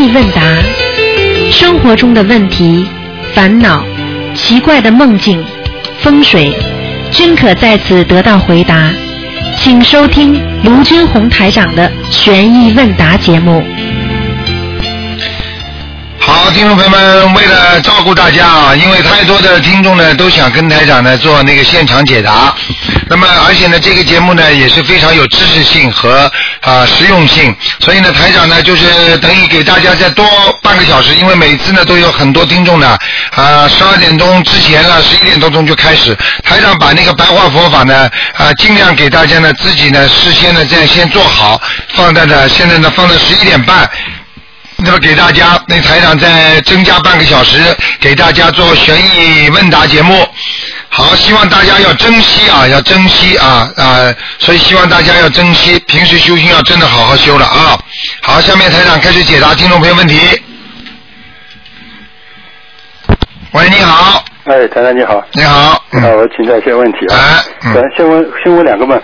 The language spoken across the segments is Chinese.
意问答，生活中的问题、烦恼、奇怪的梦境、风水，均可在此得到回答。请收听卢军红台长的悬疑问答节目。好，听众朋友们，为了照顾大家啊，因为太多的听众呢都想跟台长呢做那个现场解答，那么而且呢这个节目呢也是非常有知识性和啊实用性，所以呢台长呢就是等于给大家再多半个小时，因为每次呢都有很多听众呢啊十二点钟之前了十一点多钟就开始，台长把那个白话佛法呢啊尽量给大家呢自己呢事先呢这样先做好，放在呢现在呢放在十一点半。那么给大家，那台长再增加半个小时，给大家做悬疑问答节目。好，希望大家要珍惜啊，要珍惜啊啊！所以希望大家要珍惜，平时修心要真的好好修了啊。好，下面台长开始解答听众朋友问题。喂，你好，哎，台长你好，你好，啊，我请教一些问题啊。哎，嗯咱先问先问两个嘛，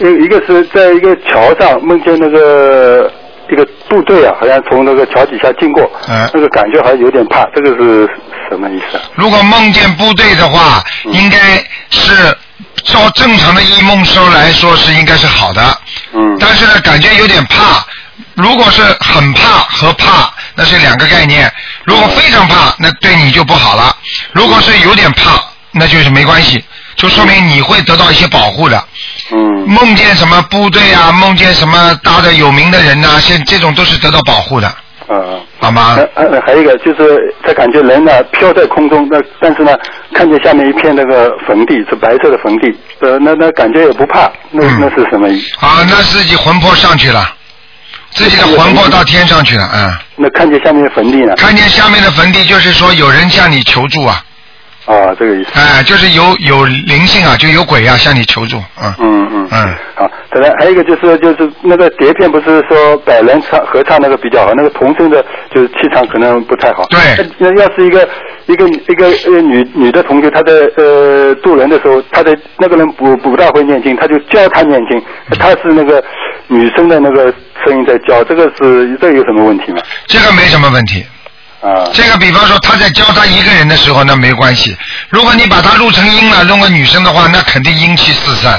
一一个是在一个桥上梦见那个一个部队啊，好像从那个桥底下经过，嗯那个感觉好像有点怕，这个是什么意思啊？如果梦见部队的话，应该是照正常的一梦说来说是应该是好的。嗯但是呢，感觉有点怕。如果是很怕和怕，那是两个概念。如果非常怕，那对你就不好了。如果是有点怕，那就是没关系，就说明你会得到一些保护的。嗯梦见什么部队啊，梦见什么大的有名的人呐、像这种都是得到保护的，嗯。好吗？呃呃，还有一个就是他感觉人呢飘在空中，那但是呢看见下面一片那个坟地是白色的坟地，呃，那那感觉也不怕，那、嗯那是什么意思？啊，那自己魂魄上去了，自己的魂魄到天上去了，嗯。那看见下面的坟地呢？看见下面的坟地，就是说有人向你求助啊，啊，这个意思。哎，就是有有灵性啊，就有鬼啊向你求助，嗯嗯嗯嗯，好，再来还有一个就是就是那个碟片不是说百人唱合唱那个比较好，那个童声的就是气场可能不太好。对那那要是一个一个一个呃女女的同学，她在呃渡人的时候，她的那个人不不大会念经，她就教她念经，她是那个女生的那个声音在教，这个是这个有什么问题吗？这个没什么问题。啊。这个比方说他在教他一个人的时候，那没关系。如果你把他录成音了，弄个女生的话，那肯定阴气四散，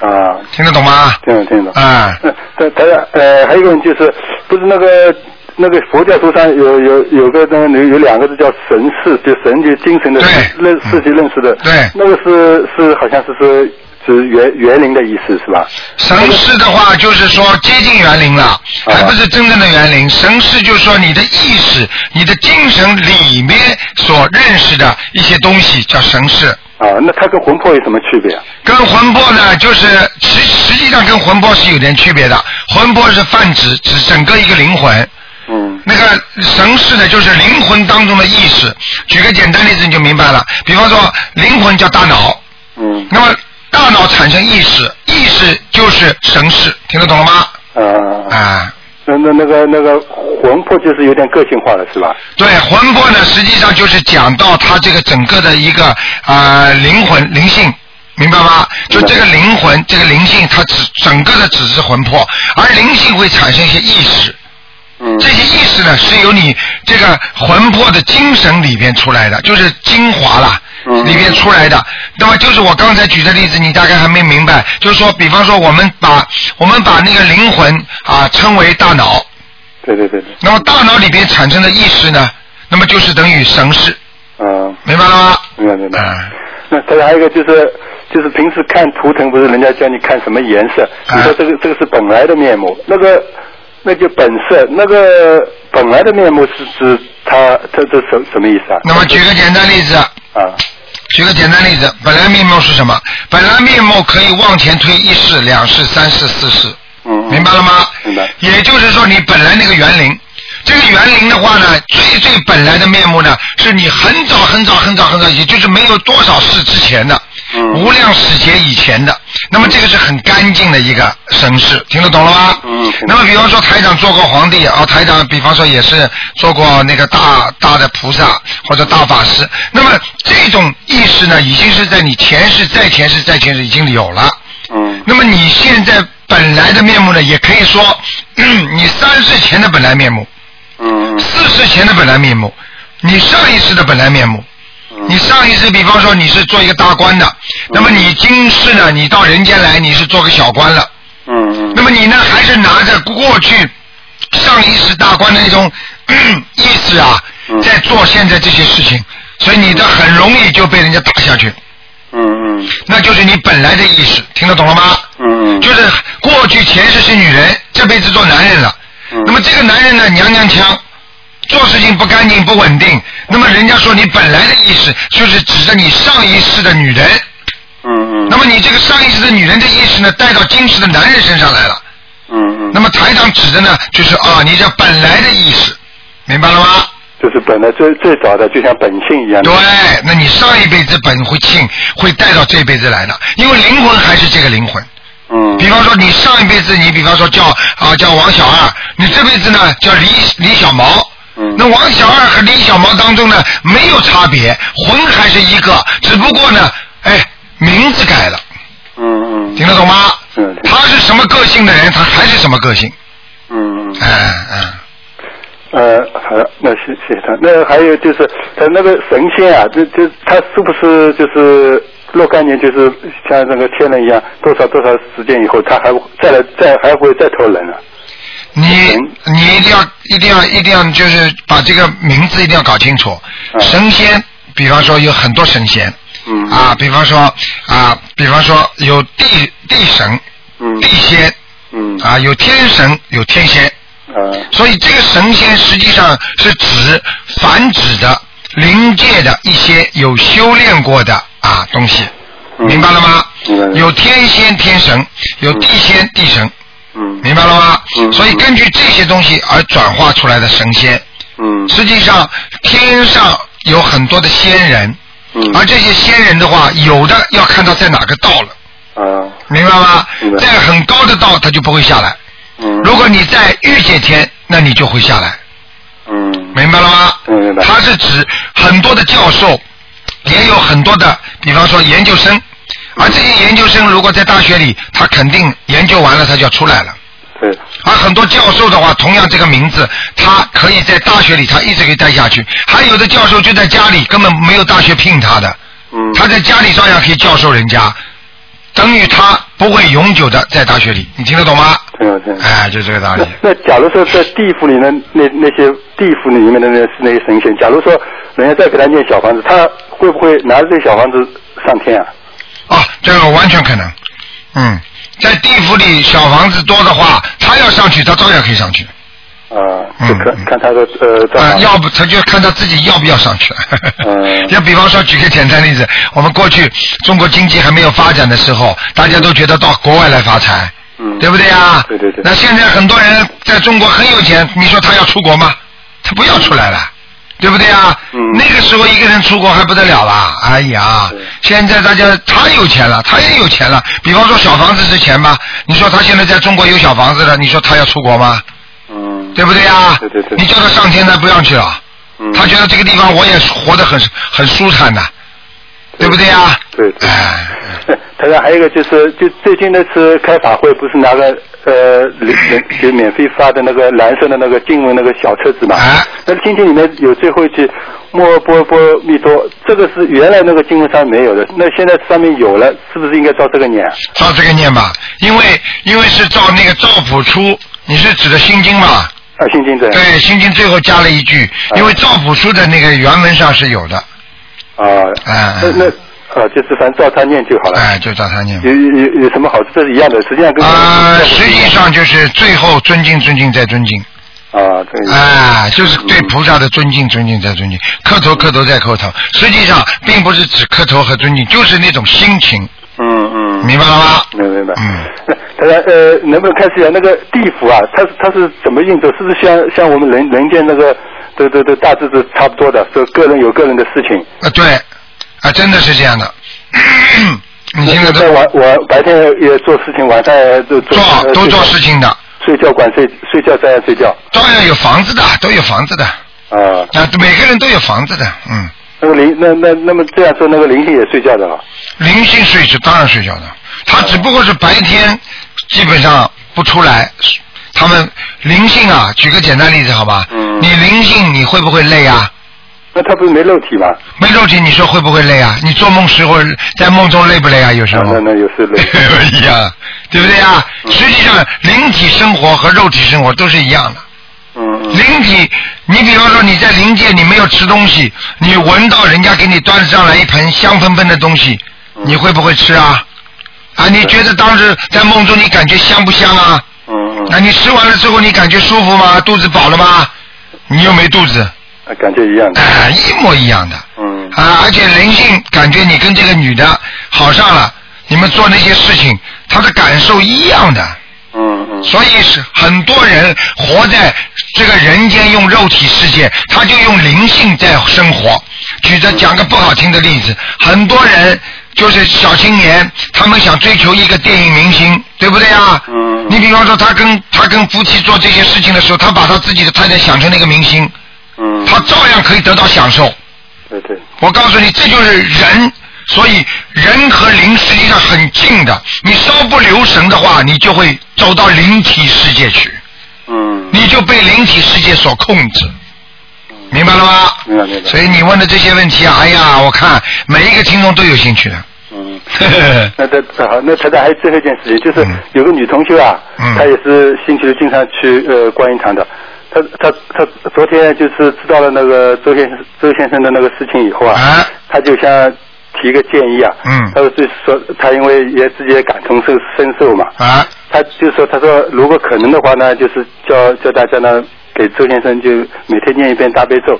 啊，听得懂吗？听懂听得懂。啊，呃，他他呃，还有一个问题就是，不是那个那个佛教书上有有有个那个有有两个字叫神识，就神就精神的对。认自己认识的，对。那个是是好像是说是园园林的意思是吧？神识的话，就是说接近园林了，还不是真正的园林。神识就是说你的意识、你的精神里面所认识的一些东西叫神识。啊，那它跟魂魄有什么区别啊？跟魂魄呢，就是实实际上跟魂魄是有点区别的。魂魄是泛指指整个一个灵魂，嗯那个神识呢，就是灵魂当中的意识。举个简单例子你就明白了。比方说，灵魂叫大脑，嗯那么大脑产生意识，意识就是神识，听得懂了吗？啊，啊，那那那个那个魂魄就是有点个性化了是吧？对，魂魄呢，实际上就是讲到它这个整个的一个啊、灵魂灵性。明白吗？就这个灵魂，这个灵性，它只整个的只是魂魄，而灵性会产生一些意识。嗯这些意识呢，是由你这个魂魄的精神里边出来的，就是精华啦，嗯里边出来的。那么就是我刚才举的例子，你大概还没明白，就是说，比方说我们把我们把那个灵魂啊称为大脑，对对对对，那么大脑里边产生的意识呢，那么就是等于神识，嗯，明白了吗？明白明白。啊，那再来还有一个就是，就是平时看图腾，不是人家教你看什么颜色？啊你说这个这个是本来的面目，那个那就本色，那个本来的面目是指他这这什什么意思啊？那么举个简单例子，啊举个简单例子，本来面目是什么？本来面目可以往前推一世、两世、三世、四世，嗯，嗯明白了吗？明白。也就是说，你本来那个园林，这个园林的话呢，最最本来的面目呢，是你很早很早很早很早，也就是没有多少世之前的，嗯无量史劫以前的。那么这个是很干净的一个身世，听得懂了吗？嗯那么比方说台长做过皇帝啊，台长比方说也是做过那个大大的菩萨或者大法师，那么这种意识呢，已经是在你前世、再前世、再前世已经有了。嗯那么你现在本来的面目呢，也可以说，嗯你三世前的本来面目，嗯四世前的本来面目，你上一世的本来面目。你上一世，比方说你是做一个大官的，那么你今世呢，你到人间来，你是做个小官了。嗯嗯那么你呢，还是拿着过去上一世大官的那种意识啊，嗯在做现在这些事情，所以你的很容易就被人家打下去，嗯嗯那就是你本来的意识，听得懂了吗？嗯嗯，就是过去前世是女人，这辈子做男人了。嗯那么这个男人呢，娘娘腔，做事情不干净不稳定。那么人家说你本来的意识就是指着你上一世的女人，嗯嗯那么你这个上一世的女人的意识呢，带到今世的男人身上来了。嗯嗯，那么台长指的呢，就是啊，你这本来的意识，明白了吗？就是本来最最早的，就像本性一样。对，那你上一辈子本会庆会带到这辈子来的，因为灵魂还是这个灵魂。嗯比方说你上一辈子你比方说叫啊叫王小二，你这辈子呢叫李李小毛。嗯那王小二和李小毛当中呢没有差别，魂还是一个，只不过呢，哎，名字改了，嗯嗯听得懂吗？嗯他是什么个性的人，他还是什么个性。嗯嗯。嗯嗯。呃，好的，那谢谢谢他。那还有就是他那个神仙啊，就就他是不是就是若干年，就是像那个天人一样，多少多少时间以后，他还会再来再还会再投人啊？你你一定要一定要一定要就是把这个名字一定要搞清楚。嗯。神仙，比方说有很多神仙，嗯。啊，比方说啊，比方说有地地神、嗯。地仙，嗯。啊，有天神，有天仙，啊所以这个神仙实际上是指繁殖的灵界的一些有修炼过的啊东西，嗯。明白了吗？有天仙、天神，有地仙、地神，嗯。明白了吗？嗯。所以根据这些东西而转化出来的神仙，嗯。实际上天上有很多的仙人，嗯。而这些仙人的话，有的要看到在哪个道了，啊。明白吗？在很高的道，他就不会下来。嗯。如果你在欲界天，那你就会下来，嗯。明白了吗？嗯明白。它是指很多的教授，也有很多的，比方说研究生，而这些研究生如果在大学里，他肯定研究完了，他就要出来了。对而很多教授的话，同样这个名字，他可以在大学里他一直可以待下去。还有的教授就在家里根本没有大学聘他的，嗯他在家里照样可以教授人家，等于他不会永久的在大学里。你听得懂吗？听懂听懂。哎，就这个道理那。那假如说在地府里面那那些地府里面的那那些神仙，假如说人家再给他念小房子，他会不会拿着这小房子上天啊？啊，这个完全可能。嗯，在地府里小房子多的话，他要上去，他照样可以上去。啊，就看嗯看他的呃。要不他就看他自己要不要上去。嗯 要比方说，举个简单例子，我们过去中国经济还没有发展的时候，大家都觉得到国外来发财，嗯对不对呀？对对对那现在很多人在中国很有钱，你说他要出国吗？他不要出来了。对不对啊？嗯那个时候一个人出国还不得了啦！哎呀，现在大家他有钱了，他也有钱了。比方说小房子是钱吧？你说他现在在中国有小房子了，你说他要出国吗？嗯，对不对呀？对对对你叫他上天，他不让去了。嗯他觉得这个地方我也活得很很舒坦的，对不对呀？对对哎，他说还有一个就是，就最近那次开法会，不是拿个呃给免就免费发的那个蓝色的那个经文那个小册子嘛？啊那经经里面有最后一句“摩波波密多”，这个是原来那个经文上没有的，那现在上面有了，是不是应该照这个念啊？照这个念吧，因为因为是照那个赵朴初，你是指的心经嘛？啊，心经对。对，心经最后加了一句，因为赵朴初的那个原文上是有的，啊，啊那那啊，就是反正照他念就好了。哎，就照他念。有有有有什么好处？这是一样的，实际上跟啊、实际上就是最后尊敬、尊敬再尊敬，啊，对，啊、就是对菩萨的尊敬、尊敬再尊敬，磕头、磕头再磕头。实际上并不是指磕头和尊敬，就是那种心情，嗯嗯，明白了吗？明白明白。嗯那大家呃，能不能开始一下那个地府啊？它是它是怎么运作？是不是像像我们人人间那个对对对大致是差不多的？说个人有个人的事情。啊，对，啊，真的是这样的。你听得在懂？晚我白天也做事情，晚上也做都做事情，的，睡觉管睡睡觉照样睡觉照样有房子的，都有房子的，啊。啊，每个人都有房子的，嗯，那个灵那那那么这样说，那个灵性也睡觉的了？灵性睡是当然睡觉的，他只不过是白天基本上不出来，他们灵性啊，举个简单例子好吧？嗯你灵性你会不会累啊？那他不是没肉体吗？没肉体，你说会不会累啊？你做梦时候在梦中累不累啊？有时候。啊那那有时累。一样，对不对啊？嗯实际上，灵体生活和肉体生活都是一样的。嗯嗯灵体，你比方说你在灵界，你没有吃东西，你闻到人家给你端上来一盆香喷喷的东西，嗯你会不会吃啊？啊，你觉得当时在梦中你感觉香不香啊？嗯嗯那你吃完了之后你感觉舒服吗？肚子饱了吗？你又没肚子，啊，感觉一样的。哎、一模一样的。嗯啊，而且灵性感觉你跟这个女的好上了，你们做那些事情，她的感受一样的。嗯嗯所以是很多人活在这个人间用肉体世界，他就用灵性在生活。举着讲个不好听的例子，很多人就是小青年，他们想追求一个电影明星，对不对啊？嗯你比方说，他跟他跟夫妻做这些事情的时候，他把他自己的太太想成那个明星，嗯，他照样可以得到享受。对对，我告诉你，这就是人。所以人和灵实际上很近的，你稍不留神的话，你就会走到灵体世界去，嗯，你就被灵体世界所控制，明白了吗？明白明白。所以你问的这些问题啊，哎呀，我看每一个听众都有兴趣的。嗯，那这好，那台长还有最后一件事情，就是嗯有个女同学啊，嗯她也是星期六经常去呃观音堂的。她她她昨天就是知道了那个周先生周先生的那个事情以后啊，啊，他就想提一个建议啊。嗯他说就是说他因为也自己也感同受身受嘛，啊，他就说他说如果可能的话呢，就是叫叫大家呢给周先生就每天念一遍大悲咒，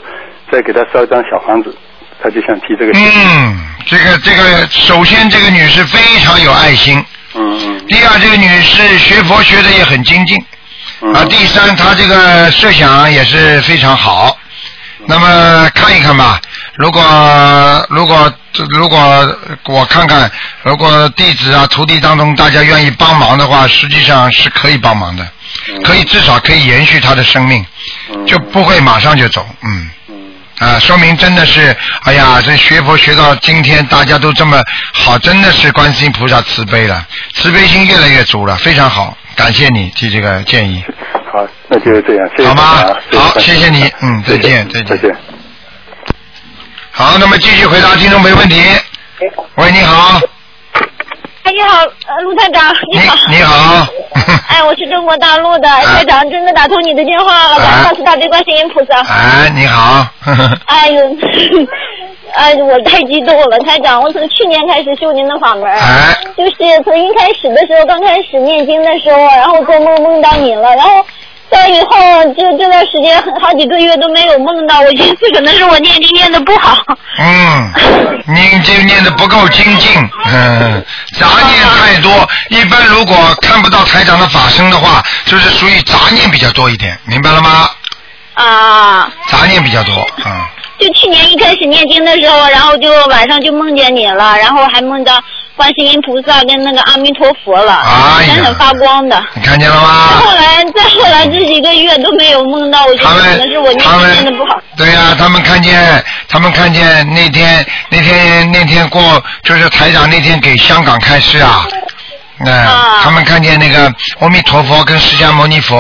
再给他烧一张小房子，他就想提这个建议。嗯，这个这个，首先这个女士非常有爱心，嗯嗯第二，这个女士学佛学的也很精进。嗯。啊，第三，他这个设想也是非常好。那么看一看吧，如果如果如果我看看，如果弟子啊徒弟当中大家愿意帮忙的话，实际上是可以帮忙的，可以至少可以延续他的生命，嗯就不会马上就走，嗯。嗯啊，说明真的是，哎呀，这学佛学到今天，大家都这么好，真的是观世音菩萨慈悲了，慈悲心越来越足了，非常好，感谢你提这个建议，好，那就这样，谢谢好吗？好谢谢你嗯再见谢谢再见。再见。好，那么继续回答听众没问题。喂，你好，哎，你好，呃，陆台长，你你好。你好，哎，我是中国大陆的啊。台长，真的打通你的电话了，感啊。恩大慈大悲观世音菩萨。哎，你好，哎呦，哎，我太激动了，台长，我从去年开始修您的法门，哎。就是从一开始的时候，刚开始念经的时候，然后做梦梦到你了，然后到以后就这段时间好几个月都没有梦到，我寻思可能是我念经念的不好。嗯，念经念的不够精进，嗯，杂念太多。一般如果看不到台长的法身的话，就是属于杂念比较多一点，明白了吗？啊。杂念比较多，嗯。就去年一开始念经的时候，然后就晚上就梦见你了，然后还梦到观世音菩萨跟那个阿弥陀佛了，哎闪闪发光的。你看见了吗？后来，再后来这几个月都没有梦到，我觉他得可能是我念经念的不好。对呀、他们看见他们看见那天那天那天过就是台长那天给香港开示啊。哎、啊他们看见那个阿弥陀佛跟释迦牟尼佛，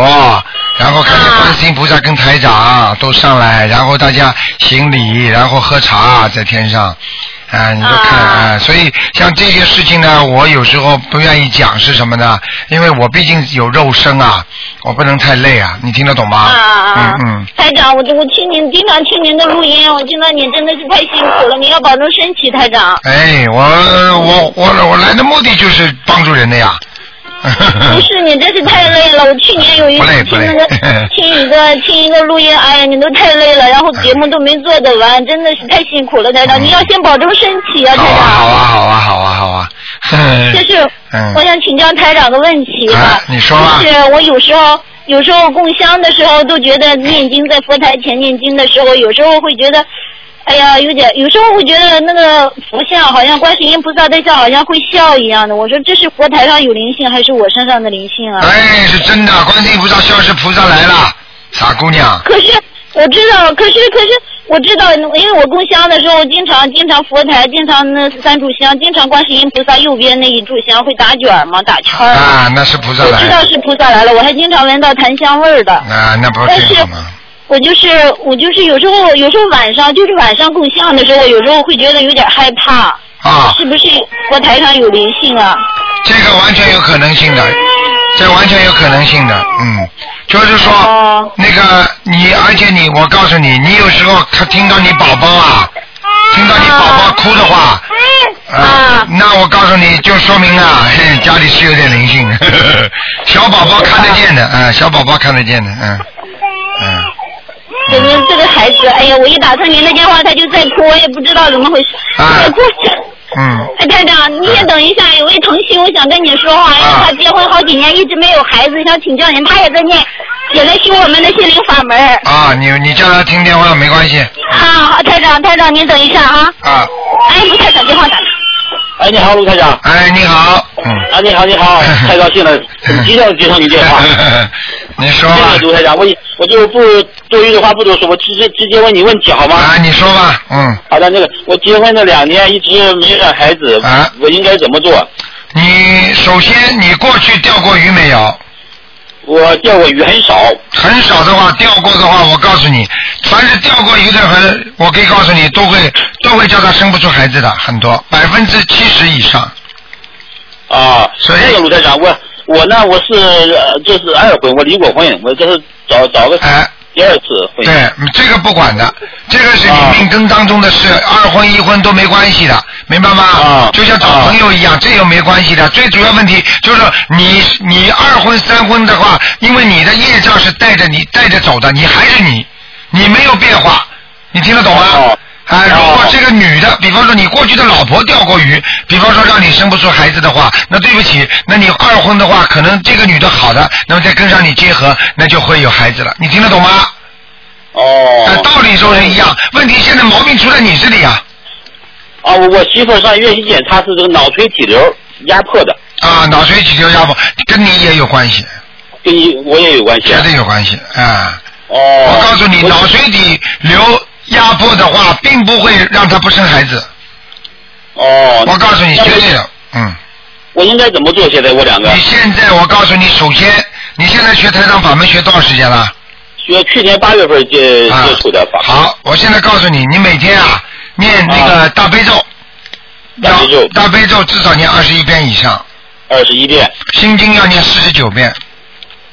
然后看见啊观世音菩萨跟台长都上来，然后大家行礼，然后喝茶在天上，啊，你就看啊啊，所以像这些事情呢，我有时候不愿意讲是什么呢？因为我毕竟有肉身啊，我不能太累啊，你听得懂吗？啊啊嗯。台长，我我听您经常听您的录音，我听到你真的是太辛苦了，你要保重身体，台长。哎，我我我我来的目的就是帮助人的呀。不是你真是太累了，我去年有一次听那个 听一个听一个录音，哎呀，你都太累了，然后节目都没做得完，真的是太辛苦了，台长，嗯你要先保重身体啊，台好啊好。啊好啊好啊好啊。就是 嗯我想请教台长个问题吧啊，你说吧就是我有时候有时候供香的时候都觉得念经在佛台前念经的时候，有时候会觉得。哎呀，有点，有时候会觉得那个佛像好像观世音菩萨的像好像会笑一样的。我说这是佛台上有灵性还是我身上的灵性啊？哎，是真的，观世音菩萨笑是，菩萨来了，傻姑娘。可是我知道，可是可是我知道，因为我供香的时候，经常经常佛台，经常那三炷香，经常观世音菩萨右边那一炷香会打卷嘛，打圈儿。啊，那是菩萨来了。我知道是菩萨来了，我还经常闻到檀香味儿的。啊，那不是？我就是我就是有时候有时候晚上就是晚上供香的时候，有时候会觉得有点害怕，啊，是不是佛台上有灵性啊？这个完全有可能性的，这完全有可能性的，嗯，就是说、哦那个你，而且你，我告诉你，你有时候他听到你宝宝啊，听到你宝宝哭的话，啊那我告诉你就说明啊，嘿，家里是有点灵性，小宝宝看得见的，嗯，小宝宝看得见的，嗯，嗯，这个这个孩子，哎呀，我一打通您的电话，他就在哭，我也不知道怎么回事，啊在哭。嗯，哎，台长，你先等一下，有位同学，我想跟你说话，因为啊他结婚好几年，一直没有孩子，想请教您，他也在念，也在修我们的心灵法门。啊，你你叫他听电话没关系，啊，好，台长，台长，您等一下啊。啊，哎，卢台长电话打来。哎，你好，卢台长。哎，你好，嗯，啊，你好，你好，太高兴了，很激动接上你电话。你说吧卢台长，我我就不多余的话不多说，我直接直接问你问题好吗？啊，你说吧，嗯。好的，那个我结婚这两年一直没有孩子，啊我应该怎么做？你首先你过去钓过鱼没有？我钓过鱼很少，很少的话，钓过的话，我告诉你，凡是钓过鱼的人，我可以告诉你，都会都会叫他生不出孩子的，很多，百分之七十以上。啊，所以那个卢台长，我我呢，我是就是二婚，我离过婚，我这是找找个哎，第二次婚姻。对，嗯这个不管的，这个是你命根当中的事，二婚一婚都没关系的，明白吗？啊就像找朋友一样，这又没关系的。最主要问题就是你你二婚三婚的话，因为你的业障是带着你带着走的，你还是你，你没有变化，你听得懂吗？哦啊，如哦果这个女的，比方说你过去的老婆钓过鱼，比方说让你生不出孩子的话，那对不起，那你二婚的话，可能这个女的好的，那么再跟上你结合，那就会有孩子了，你听得懂吗？哦。呃，道理都是一样，问题现在毛病出在你这里啊！啊，我我媳妇儿上医院一检查是这个脑垂体瘤压迫的，啊，脑垂体瘤压迫跟你也有关系，跟你我也有关系啊。绝对有关系啊！哦。我告诉你，脑垂体瘤压迫的话，并不会让他不生孩子。哦。我告诉你，那绝对的，嗯。我应该怎么做？现在我两个你现在，我告诉你，首先，你现在学台长法门学多少时间了？学去年八月份接啊接触的法。。好，我现在告诉你，你每天啊念那个大悲咒，大悲咒大悲咒至少念二十一遍以上，二十一遍，心经要念四十九遍，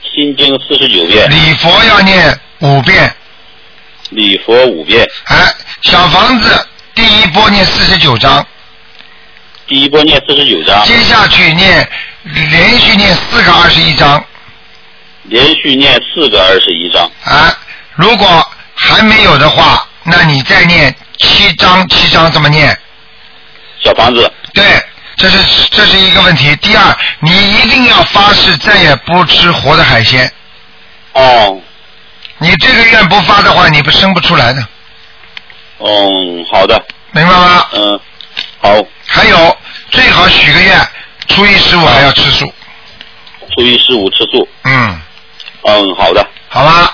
心经四十九遍，礼佛要念五遍，礼佛五遍，哎，小房子第一波念四十九章，第一波念四十九章，接下去念连续念四个二十一章，连续念四个二十一章。啊，如果还没有的话，那你再念七章七章怎么念，小房子，对，这是这是一个问题。第二，你一定要发誓再也不吃活的海鲜。哦，你这个愿不发的话，你不生不出来的，嗯，好的，明白吗？嗯，好，还有，最好许个愿，初一十五还要吃素。初一十五吃素，嗯，嗯，好的，好吧。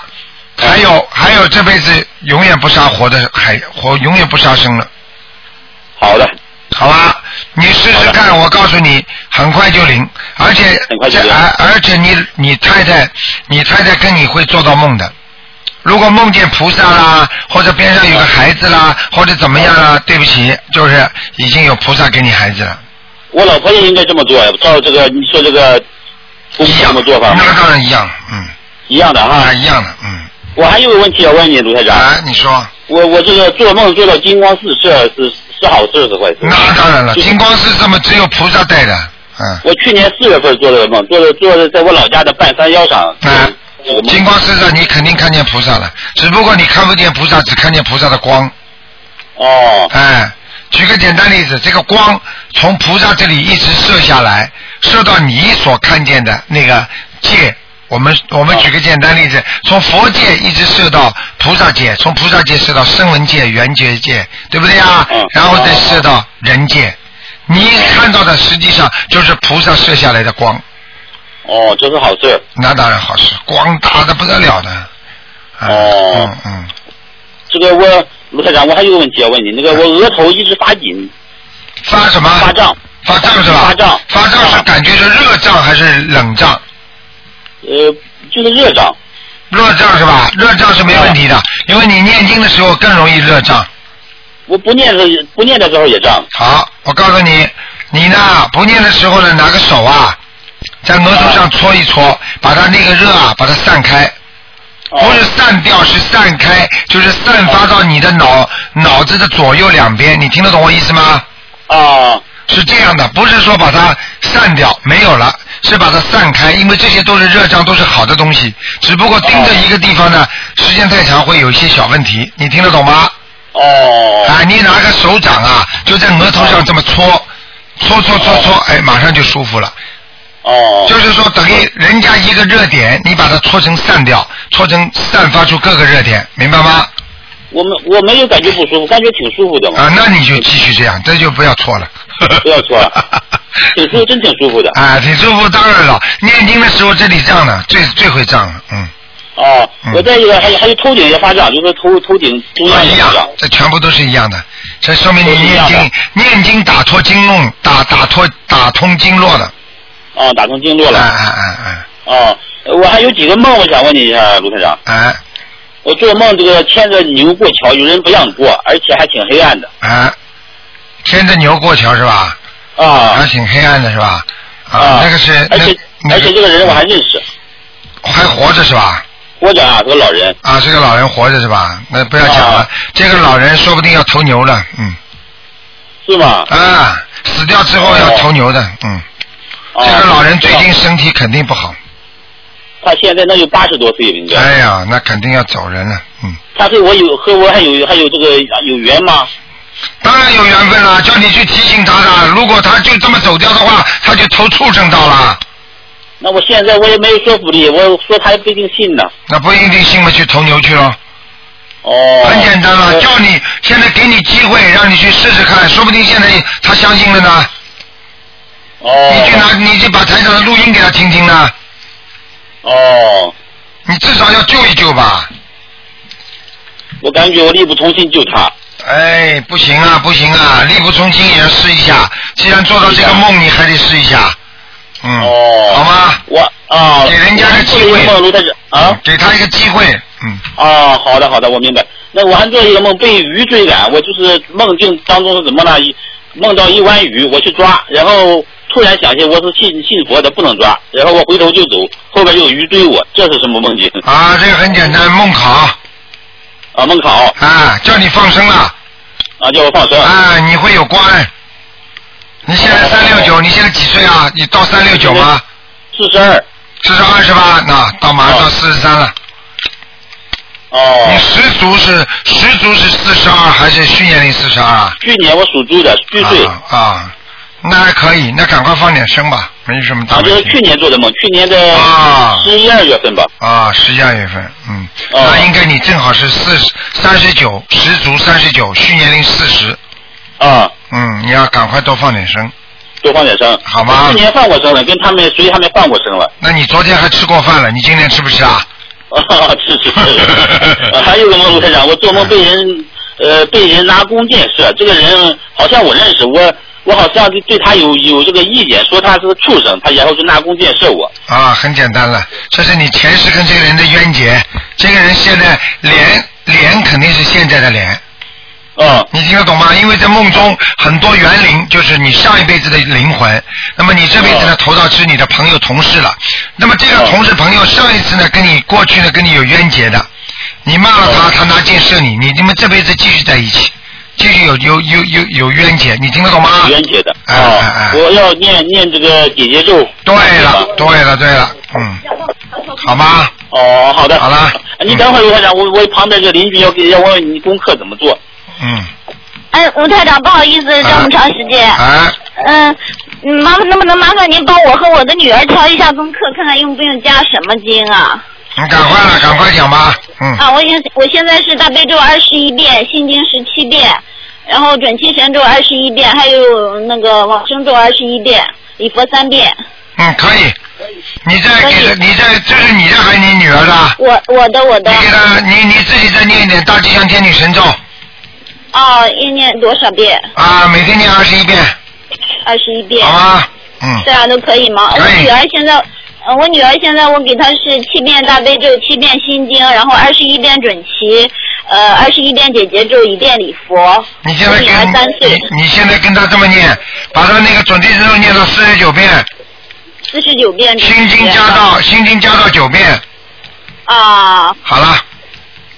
还有还有，这辈子永远不杀活的海活，永远不杀生了，好的，好吧？你试试看，我告诉你，很快就灵，而且而且你你太太，你太太跟你会做到梦的。如果梦见菩萨啦，或者边上有个孩子啦，或者怎么样啦，对不起，就是已经有菩萨给你孩子了。我老婆也应该这么做呀，照这个你说这个一样这么做法？那当然一样，嗯，一样的哈啊，。一样的，嗯。我还有个问题要问你，卢台长。啊，你说，我我这个做梦做到金光四射是是好事是坏事？那当然了，金光四射嘛只有菩萨带的，嗯。我去年四月份做这个梦，做的做的在我老家的半山腰上。啊这个梦金光四射，你肯定看见菩萨了，只不过你看不见菩萨，只看见菩萨的光。哦哎，举个简单例子，这个光从菩萨这里一直射下来，射到你所看见的那个界。我们我们哦举个简单例子，从佛界一直射到菩萨界，从菩萨界射到声闻界、缘觉界，对不对啊？嗯然后再射到人界。你看到的实际上就是菩萨射下来的光，哦，这是好事。那当然好事，光大的不得了的。啊哦嗯嗯。这个我卢台长，我还有个问题要问你，那个我额头一直发紧，发什么？发胀，发胀是吧？发胀发胀是啊感觉是热胀还是冷胀？呃，就是热胀。热胀是吧？热胀是没问题的，因为你念经的时候更容易热胀。我不念的不念的时候也胀。好，我告诉你，你呢不念的时候呢，拿个手啊，在额头上搓一搓，把它那个热啊，把它散开。不是散掉，是散开，就是散发到你的脑脑子的左右两边。你听得懂我意思吗？啊是这样的，不是说把它散掉，没有了，是把它散开，因为这些都是热胀，都是好的东西。只不过盯着一个地方呢，时间太长会有一些小问题。你听得懂吗？哦啊，你拿个手掌啊，就在额头上这么搓，搓搓搓搓，哎，马上就舒服了。哦就是说，等于人家一个热点，你把它搓成散掉，搓成散发出各个热点，明白吗？我们我没有感觉不舒服，感觉挺舒服的嘛。啊，那你就继续这样，这就不要搓了。不要搓了 挺舒服，真挺舒服的。啊，挺舒服，当然了，念经的时候这里胀的，最最会胀了，嗯，哦嗯，我再一个还有还有头顶也发胀，就是头头顶中啊一样这全部都是一样的，这说明你念经念经打脱经络，打打脱打通经络的，啊，打通经络了。哎哎哎哎哦，我还有几个梦，我想问你一下，卢台长。啊我做梦这个牵着牛过桥，有人不让过，而且还挺黑暗的。啊，牵着牛过桥是吧？啊还挺黑暗的是吧？啊，那个是那而且那而且这个人我还认识，还活着是吧？活着啊，是个老人。啊，这个老人活着是吧？那不要讲了，啊这个老人说不定要投牛了，嗯，是吗？啊，死掉之后要投牛的，嗯，啊这个老人最近身体肯定不好，他现在那有八十多岁了，应该。哎呀，那肯定要走人了，嗯，他对我有和我还有还有这个有缘吗？当然有缘分了，叫你去提醒他的，如果他就这么走掉的话，他就投畜生道了，那我现在我也没有说服力，我说他也不一定信呢。那不一定信了去投牛去了。哦。很简单了，呃叫你现在给你机会，让你去试试看，说不定现在他相信了呢。哦。你去拿，你去把台上的录音给他听听呢。哦。你至少要救一救吧。我感觉我力不从心救他。哎，不行啊，不行啊，力不从心也要试一下。既然做到这个梦，你还得试一下。嗯。哦。好吗？我啊。给人家个机会啊。给他一个机会，嗯。啊，好的好的，我明白。那我还做一个梦，被鱼追赶，我就是梦境当中是怎么呢？一梦到一湾鱼，我去抓，然后突然想起我是信信佛的，不能抓，然后我回头就走，后边有鱼追我，这是什么梦境？啊，这个很简单，梦考。啊，梦考。啊，叫你放生了。啊，叫我放生。啊，你会有关。你现在三六九，你现在几岁啊？你到三六九吗？四十二。四十二是吧？那到马上到四十三了。哦。你十足是十足是四十二还是虚年龄四十二啊？去年我属猪的，虚岁。啊啊，那还可以，那赶快放点生吧，没什么大啊，问题。就是去年做的梦，去年的啊十一二月份吧。啊，十一二月份，嗯，啊那应该你正好是四十三十九，十足三十九，虚年龄四十。啊。嗯，你要赶快多放点生。多放点生。好吗去年放过生了，跟他们谁还没放过生了。那你昨天还吃过饭了，你今天吃不吃啊？啊，是是是，呃还有个梦，卢台长，我做梦被人呃被人拿弓箭射，这个人好像我认识，我我好像对对他有有这个意见，说他是个畜生，他然后就拿弓箭射我。啊，很简单了，这是你前世跟这个人的冤结。这个人现在脸脸肯定是现在的脸。嗯。你听得懂吗？因为在梦中很多园灵就是你上一辈子的灵魂，那么你这辈子呢投到是你的朋友同事了。那么这个同事朋友上一次呢跟你过去呢跟你有冤结的，你骂了他，他拿箭射你，你你们这辈子继续在一起，继续有有有有有冤结，你听得懂吗？冤结的。哎哎哎。我要念念这个姐姐咒。对了，对了，对了，嗯，好吗？哦，好的。好了。你等会儿，卢台长，我我旁边这个邻居要给要问问你功课怎么做。嗯。哎，吴台长，不好意思，这么长时间。啊。嗯，嗯麻烦能不能麻烦您帮我和我的女儿调一下功课，看看用不用加什么经啊？你赶快了，赶快讲吧，嗯。啊，我现我现在是大悲咒二十一遍，心经十七遍，然后准提神咒二十一遍，还有那个往生咒二十一遍，礼佛三遍。嗯，可以。你再给他，你再，这是你的还是你女儿的？我我的我的。你给他，你你自己再念一点大吉祥天女神咒。哦，一念多少遍？啊，每天念二十一遍，二十一遍。好吗？嗯，这样都可以吗？可以我女儿现在，呃，我女儿现在我给她是七遍大悲咒，七遍心经，然后二十一遍准提，呃，二十一遍姐姐咒，一遍礼佛。你现在我女儿跟三岁，你你现在跟她这么念，把她那个准提咒念到四十九遍，四十九遍。心经加到心经加到九遍，啊，好了，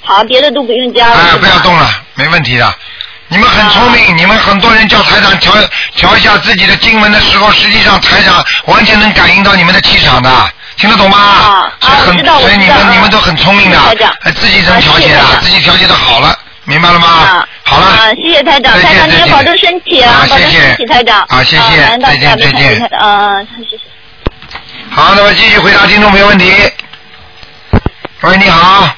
好，别的都不用加了。哎，不要动了，没问题的。你们很聪啊明，你们很多人叫台长调调一下自己的经文的时候，实际上台长完全能感应到你们的气场的，听得懂吗？啊所以很所以你们你们都很聪明的自己能啊调节啊自己调节的好了，明白了吗啊？好了。啊，谢谢台长，再见台长你再见要保重身体啊，保重啊谢谢身体，台长。啊谢谢再见家再见嗯，谢谢。好，那么继续回答听众朋友问题。喂，你好，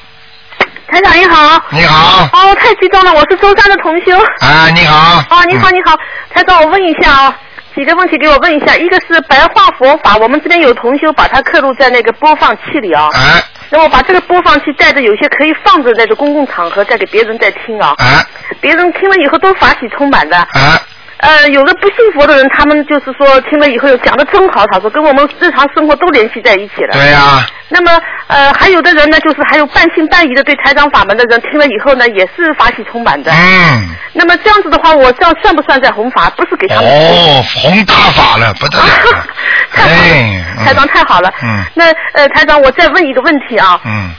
台长你好。你好，哦，太激动了，我是舟山的同修。啊，你好。哦，你好，嗯你好，台长，我问一下啊、几个问题给我问一下，一个是白话佛法，我们这边有同修把它刻录在那个播放器里啊，哎那我把这个播放器带着，有些可以放着在这公共场合再给别人在听啊，哎别人听了以后都法喜充满的。哎，呃，有的不信佛的人，他们就是说听了以后讲的真好，他说跟我们日常生活都联系在一起了。对呀、那么呃，还有的人呢，就是还有半信半疑的对台长法门的人，听了以后呢，也是法喜充满的。嗯，那么这样子的话，我这样算不算在弘法？不是给他们。哦，弘大法了，不得了了。太好了，台长太好了。嗯那呃，台长，我再问一个问题啊，嗯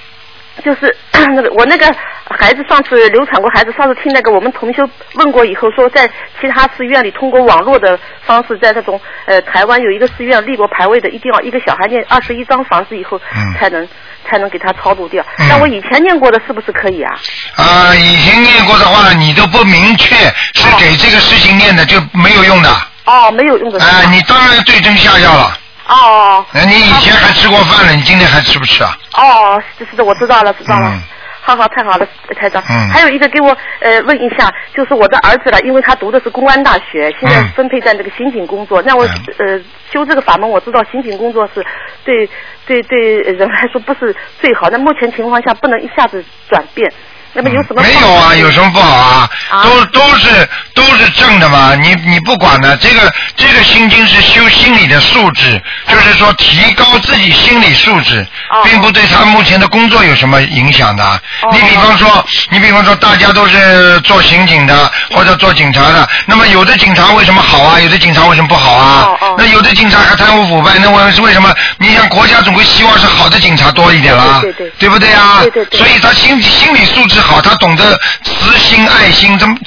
就是 那个我那个孩子上次流产过孩子，上次听那个我们同修问过以后，说在其他寺院里通过网络的方式，在那种呃台湾有一个寺院立过牌位的，一定要一个小孩念二十一张房子以后，嗯才能才能给他超度掉。嗯那我以前念过的是不是可以啊？啊，以前念过的话，你都不明确是给这个事情念的，就没有用的。哦，没有用的。啊，你当然对症下药了。哦那你以前还吃过饭了，你今天还吃不吃啊？哦，是是的，我知道了，知道了。嗯好好，太好了，台长。嗯还有一个给我呃问一下，就是我的儿子了，因为他读的是公安大学，现在嗯分配在那个刑警工作。那我、呃修这个法门，我知道刑警工作是对对对人来说不是最好。那目前情况下不能一下子转变。那么有什么、没有啊，有什么不好啊？啊都都是都是正的嘛，你你不管的，这个这个心经是修心理的素质，就是说提高自己心理素质，哦并不对他目前的工作有什么影响的。你比方说，你比方说，大家都是做刑警的或者做警察的，那么有的警察为什么好啊？有的警察为什么不好啊？那有的警察还贪污腐败，那为是为什么？你想国家总归希望是好的警察多一点啦，对对对对不对啊？对对对所以他心心理素质好，他懂得慈心爱心，怎么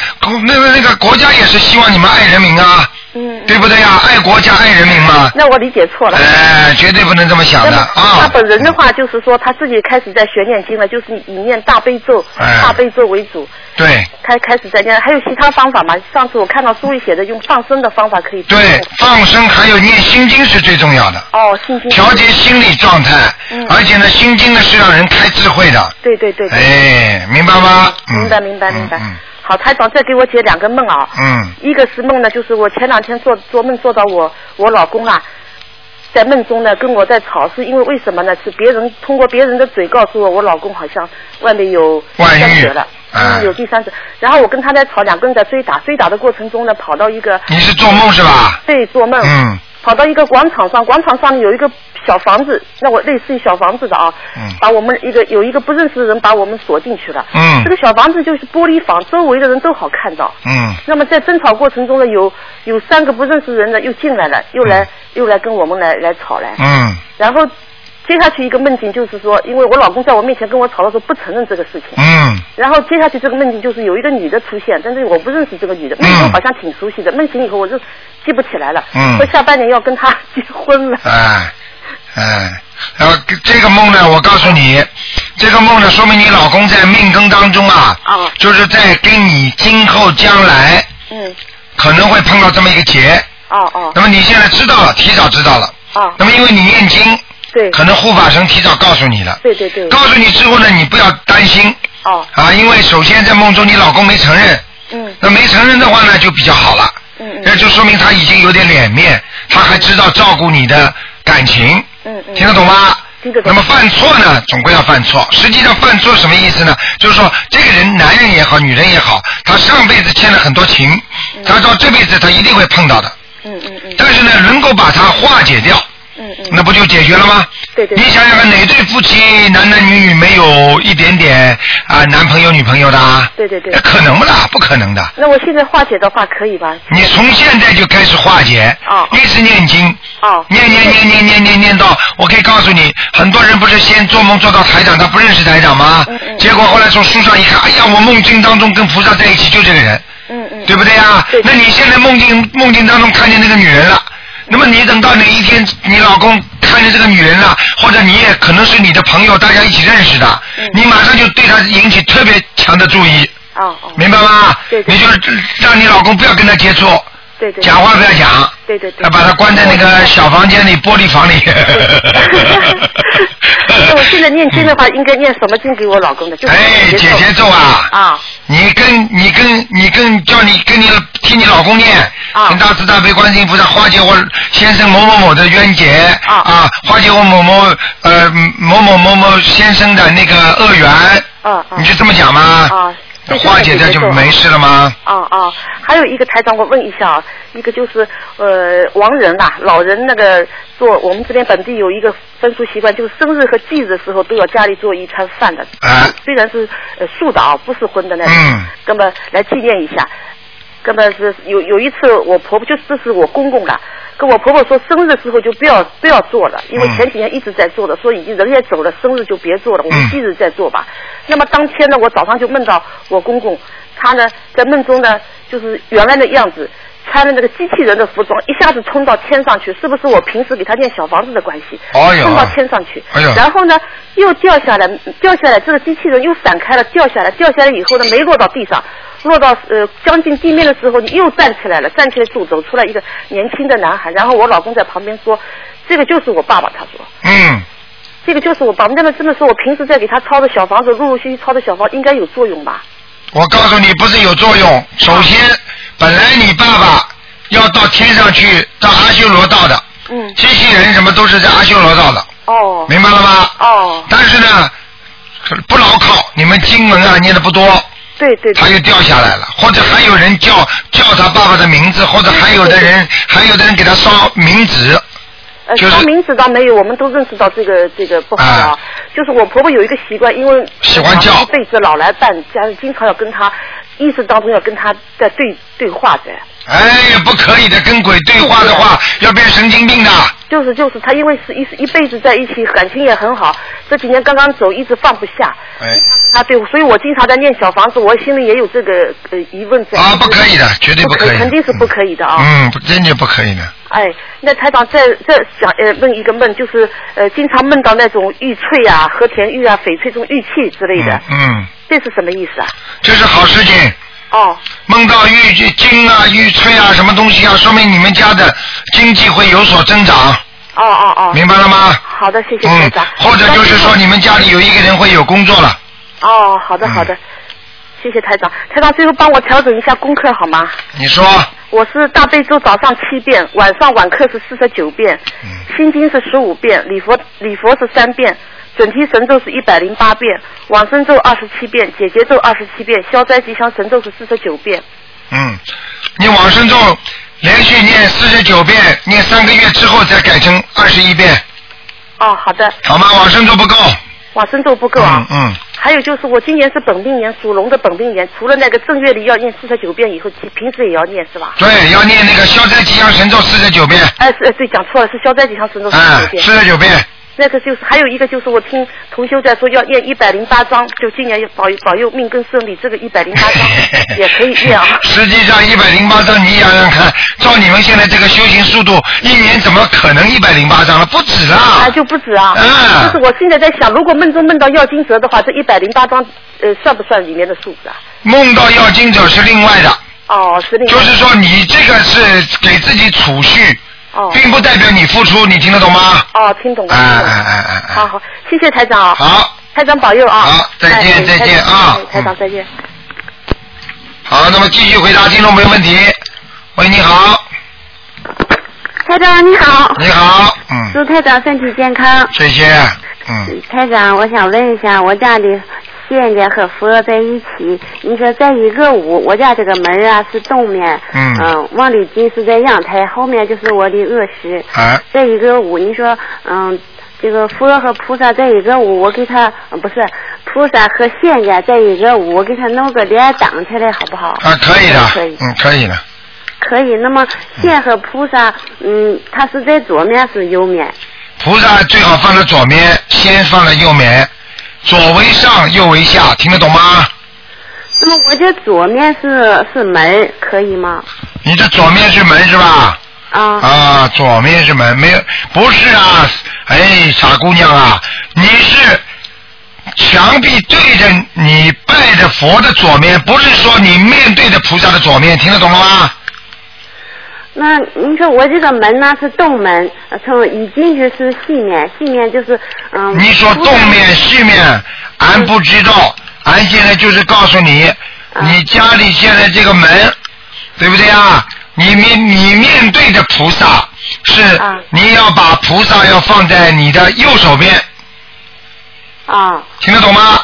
那个那个国家也是希望你们爱人民啊，嗯，对不对呀？爱国家爱人民嘛，那我理解错了。哎，绝对不能这么想的啊他啊。本人的话，就是说他自己开始在学念经了，就是以念大悲咒、哎大悲咒为主。对开开始在念，还有其他方法吗？上次我看到书里写的用放生的方法可以对，放生还有念心经是最重要的，哦，心经调节心理状态，嗯而且呢，心经呢是让人开智慧的，对对对对，哎，明白吗？嗯明白明白明白。嗯好，台长再给我解两个梦啊。嗯一个是梦呢，就是我前两天做做梦做到我我老公啊，在梦中呢跟我在吵，是因为为什么呢？是别人通过别人的嘴告诉我，我老公好像外面有第外遇了，有第三者。然后我跟他在吵，两个人在追打，追打的过程中呢，跑到一个你是做梦是吧？对做梦，嗯跑到一个广场上，广场上有一个小房子，那我类似于小房子的啊，嗯。把我们一个有一个不认识的人把我们锁进去了，嗯。这个小房子就是玻璃房，周围的人都好看到。嗯。那么在争吵过程中呢，有有三个不认识人呢又进来了，又来、又来跟我们来来吵来，嗯。然后接下去一个梦境就是说，因为我老公在我面前跟我吵的时候不承认这个事情，嗯。然后接下去这个梦境就是有一个女的出现，但是我不认识这个女的，嗯。梦中好像挺熟悉的，梦醒以后我就记不起来了，嗯。说下半年要跟她结婚了，哎哎，然后这个梦呢，我告诉你，这个梦呢，说明你老公在命根当中啊，啊。就是在跟你今后将来嗯，可能会碰到这么一个劫。哦哦。那么你现在知道了，提早知道了。哦，那么因为你念经，对可能护法神提早告诉你了。对对对，告诉你之后呢，你不要担心哦啊，因为首先在梦中你老公没承认，嗯那没承认的话呢，就比较好了。嗯嗯那就说明他已经有点脸面，他还知道照顾你的感情，嗯嗯，听得懂吗？听得懂那么犯错呢，总归要犯错。实际上犯错什么意思呢？就是说这个人，男人也好，女人也好，他上辈子欠了很多情，他到这辈子他一定会碰到的。嗯嗯嗯但是呢，能够把它化解掉，嗯嗯，那不就解决了吗？对对你想想看，哪对夫妻男男女女没有一点点啊男朋友女朋友的啊？对对对可能不啦？不可能的。那我现在化解的话可以吧？你从现在就开始化解，哦一直念经，哦念念念念念念念到，我可以告诉你，很多人不是先做梦做到台长，他不认识台长吗？嗯嗯结果后来从书上一看，哎呀，我梦境当中跟菩萨在一起，就这个人，嗯嗯，对不对呀？对那你现在梦境梦境当中看见那个女人了，那么你等到哪一天你老公看见这个女人了，或者你也可能是你的朋友，大家一起认识的，嗯你马上就对她引起特别强的注意，哦哦，明白吗？对对你就让你老公不要跟她接触。对对，讲话不要讲，对对对。要把他关在那个小房间里、玻璃房里。那 我现在念经的话，应该念什么经给我老公的？就是哎，姐姐咒啊！啊，你跟你跟你跟叫你跟你替你老公念，啊。跟大慈大悲观世音菩萨化解我先生某某某的冤结啊。化解我某某呃某某某某先生的那个恶缘，啊啊。你就这么讲吗？啊，那化解掉就没事了吗？啊啊，还有一个台长，我问一下啊，一个就是呃亡人呐、老人那个做我们这边本地有一个风俗习惯，就是生日和忌日的时候都要家里做一餐饭的，啊虽然是呃素的啊，不是荤的那种，嗯那么来纪念一下。那么是有有一次我婆婆就是这是我公公的，跟我婆婆说生日的时候就不要不要做了，因为嗯前几天一直在做的，说已经人也走了，生日就别做了，我嗯们忌日再做吧。那么当天呢，我早上就梦到我公公，他呢在梦中呢就是原来的样子。穿了那个机器人的服装，一下子冲到天上去，是不是我平时给他念小房子的关系？哎冲到天上去，哎然后呢又掉下来，掉下来，这个机器人又散开了，掉下来，掉下来以后呢没落到地上，落到呃将近地面的时候，你又站起来了，站起来走走出来一个年轻的男孩，然后我老公在旁边说，这个就是我爸爸，他说。嗯，这个就是我爸爸，那么这么说，我平时在给他抄的小房子，陆陆续续抄的小房，应该有作用吧？我告诉你，不是有作用。首先，本来你爸爸要到天上去，到阿修罗道的，嗯，机器人什么都是在阿修罗道的，哦，明白了吗？哦，但是呢，不牢靠，你们经文啊念的不多，对对对，他又掉下来了，或者还有人叫叫他爸爸的名字，或者还有的人还有的人给他烧冥纸，呃，就是说名字倒没有，我们都认识到这个这个不好啊。啊就是我婆婆有一个习惯，因为喜欢叫一辈子老来伴，家里经常要跟她意识当中要跟她在对对话在。哎呀，不可以的，跟鬼对话的话要变神经病的。就是就是，他因为是一一辈子在一起，感情也很好，这几年刚刚走，一直放不下。哎，啊，对，所以我经常在念小房子，我心里也有这个呃疑问在。啊，不可以的，绝对不可以，肯定是不可以的啊。嗯，不坚决不可以的。哎，那台长再再想呃问一个梦，就是呃经常梦到那种玉翠啊、和田玉啊、翡翠这种玉器之类的，嗯嗯，这是什么意思啊？这是好事情。哦。梦到玉金啊、玉翠啊，什么东西啊，说明你们家的经济会有所增长，哦哦哦，明白了吗？好的，谢谢台嗯长。，或者就是说你们家里有一个人会有工作了，哦，好的好的，谢谢台长。台长最后帮我调整一下功课好吗？你说，我是大悲咒早上七遍，晚上晚课是四十九遍，嗯。心经是十五遍，礼佛礼佛是三遍，准提神咒是一百零八遍，往生咒二十七遍，解结咒二十七遍，消灾吉祥神咒是四十九遍。嗯，你往生咒连续念四十九遍，念三个月之后再改成二十一遍，哦，好的，好吗？往生咒不够。往生咒不够啊嗯。嗯，还有就是我今年是本命年，属龙的本命年，除了那个正月里要念四十九遍以后，其平时也要念是吧？对，要念那个消灾吉祥神咒四十九遍，哎，是，哎对，讲错了，是消灾吉祥神咒四十哎九，遍。四十九遍。那个就是还有一个就是我听同修在说要念一百零八章，就今年要保佑保佑命更顺利，这个一百零八章 也可以念啊。实际上一百零八章，你想想看，照你们现在这个修行速度，一年怎么可能一百零八章了？不止啊，啊！就不止啊。嗯就是我现在在想，如果梦中梦到要经者的话，这一百零八章呃算不算里面的数字啊？梦到要经者是另外的，哦，是另外就是说你这个是给自己储蓄，哦并不代表你付出，你听得懂吗？哦，听懂了。哎哎哎哎哎好好，谢谢台长啊。好，台长保佑啊！好再见哎再见啊哎台长再见。好，那么继续回答听众朋友问题。喂，你好，台长你好，你好，嗯，祝台长身体健康。谢谢。嗯，台长，我想问一下，我家的仙家和佛在一起，你说在一个屋，我家这个门啊是东面，嗯往里进是在阳台，后面就是我的卧室，啊，在一个屋，你说，嗯，这个佛和菩萨在一个屋，我给他，呃不是菩萨和仙家在一个屋，我给他弄个帘挡起来，好不好？啊，可以的，可以，嗯，可以的。可以。那么仙和菩萨，嗯，他是在左面是右面？菩萨最好放在左面，仙放在右面，左为上，右为下，听得懂吗？那么我这左面是是门，可以吗？你这左面是门是吧？啊。啊，左面是门，没有，不是啊，哎，傻姑娘啊，你是墙壁对着你拜的佛的左面，不是说你面对着菩萨的左面，听得懂了吗？那您说我这个门呢是东门，呃从一进去是西面，西面就是嗯。你说东面、西面，俺不知道，俺现在就是告诉你，你家里现在这个门，对不对啊？你面你面对着菩萨，是你要把菩萨要放在你的右手边，啊听得懂吗？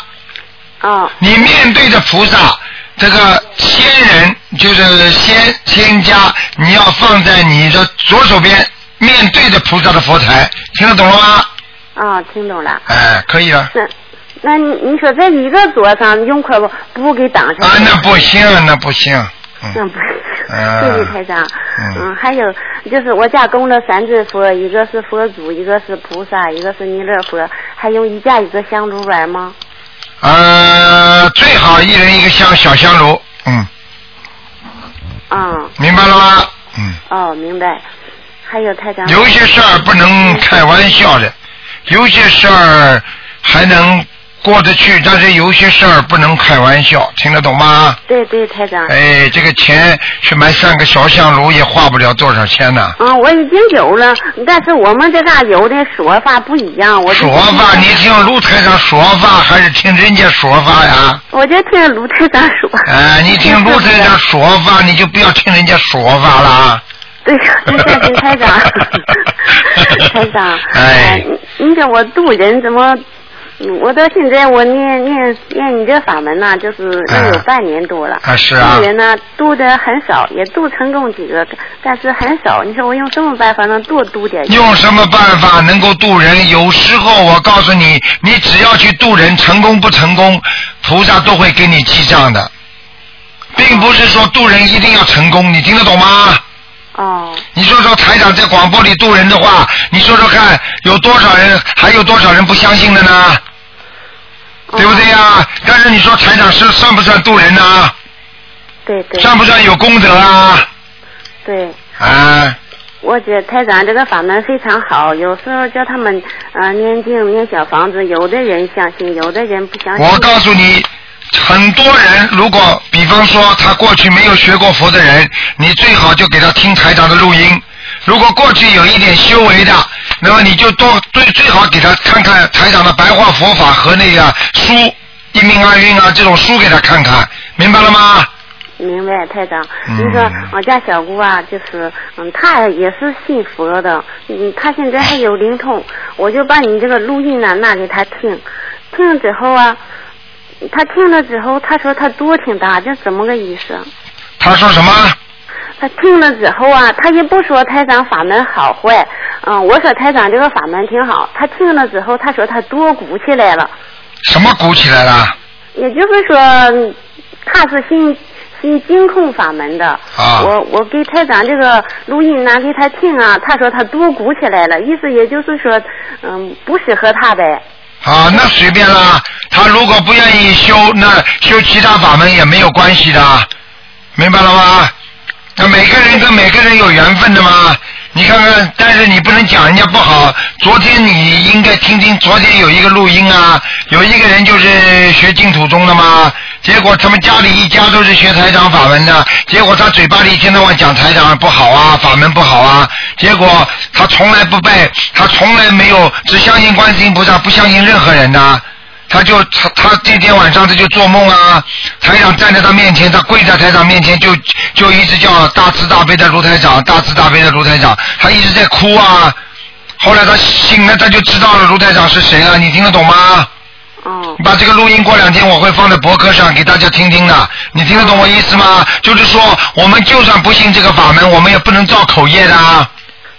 啊。你面对着菩萨，这个仙人就是仙仙家，你要放在你的左手边，面对着菩萨的佛台，听得懂了吗？啊，听懂了。哎，可以了。那那你你说在一个桌上用块布给挡上？啊，那不行，那不行。那不行。啊谢谢台长。嗯嗯，还有就是我家供了三尊佛，一个是佛祖，一个是菩萨，一个是弥勒佛，还用一架一个香炉玩吗？呃，最好一人一个香小香炉，嗯，嗯。明白了吗？嗯。哦，明白。还有太长。有些事儿不能开玩笑的，有些事儿还能过得去，但是有些事儿不能开玩笑，听得懂吗？对对，台长。哎，这个钱去买三个小香炉也花不了多少钱呢。嗯，我已经有了，但是我们这嘎有的说法不一样。我说法，你听卢台长说法还是听人家说法呀？我就听卢台长说。哎，你听卢台长说法，你就不要听人家说法了。对，你相信台长。台长，哎，你叫我渡人怎么？嗯我到现在我念念念你这法门呐、就是又有半年多了。啊是啊渡人呢渡的很少，也渡成功几个，但是很少。你说我用什么办法能多渡点？用什么办法能够渡人？有时候我告诉你，你只要去渡人，成功不成功，菩萨都会给你记账的，并不是说渡人一定要成功，你听得懂吗？哦。你说说台长在广播里渡人的话，你说说看，有多少人还有多少人不相信的呢？对不对呀？但是你说台长是算不算渡人呢？对对。算不算有功德啊？对。啊，我觉得台长这个法门非常好，有时候叫他们呃念经念小房子，有的人相信，有的人不相信。我告诉你，很多人如果比方说他过去没有学过佛的人，你最好就给他听台长的录音。如果过去有一点修为的，那么你就多最最好给他看看台长的白话佛法和那个书一命二运啊这种书给他看看，明白了吗？明白，台长。嗯你说我家小姑啊，就是嗯，她也是信佛的，嗯，她现在还有灵通，我就把你这个录音呢拿给她听，听了之后啊，她听了之后，他说他肚挺大，这怎么个意思？他说什么？他听了之后啊，他也不说台长法门好坏，嗯，我说台长这个法门挺好，他听了之后，他说他多鼓起来了，什么鼓起来了？也就是说，他是信信净空法门的。啊我我给台长这个录音拿给他听啊，他说他多鼓起来了，意思也就是说，嗯，不适合他呗。啊，那随便啦。他如果不愿意修，那修其他法门也没有关系的，明白了吗？那每个人跟每个人有缘分的嘛。你看看，但是你不能讲人家不好。昨天你应该听听，昨天有一个录音啊，有一个人就是学净土宗的嘛，结果他们家里一家都是学台长法门的，结果他嘴巴里一天到晚讲台长不好啊，法门不好啊，结果他从来不拜，他从来没有只相信观世音菩萨，不相信任何人的。他就他他这天晚上他就做梦啊，台长站在他面前，他跪在台长面前就就一直叫大慈大悲的卢台长，大慈大悲的卢台长，他一直在哭啊。后来他醒了，他就知道了卢台长是谁了，你听得懂吗？嗯你把这个录音过两天我会放在博客上给大家听听的，你听得懂我意思吗？就是说，我们就算不信这个法门，我们也不能造口业的啊。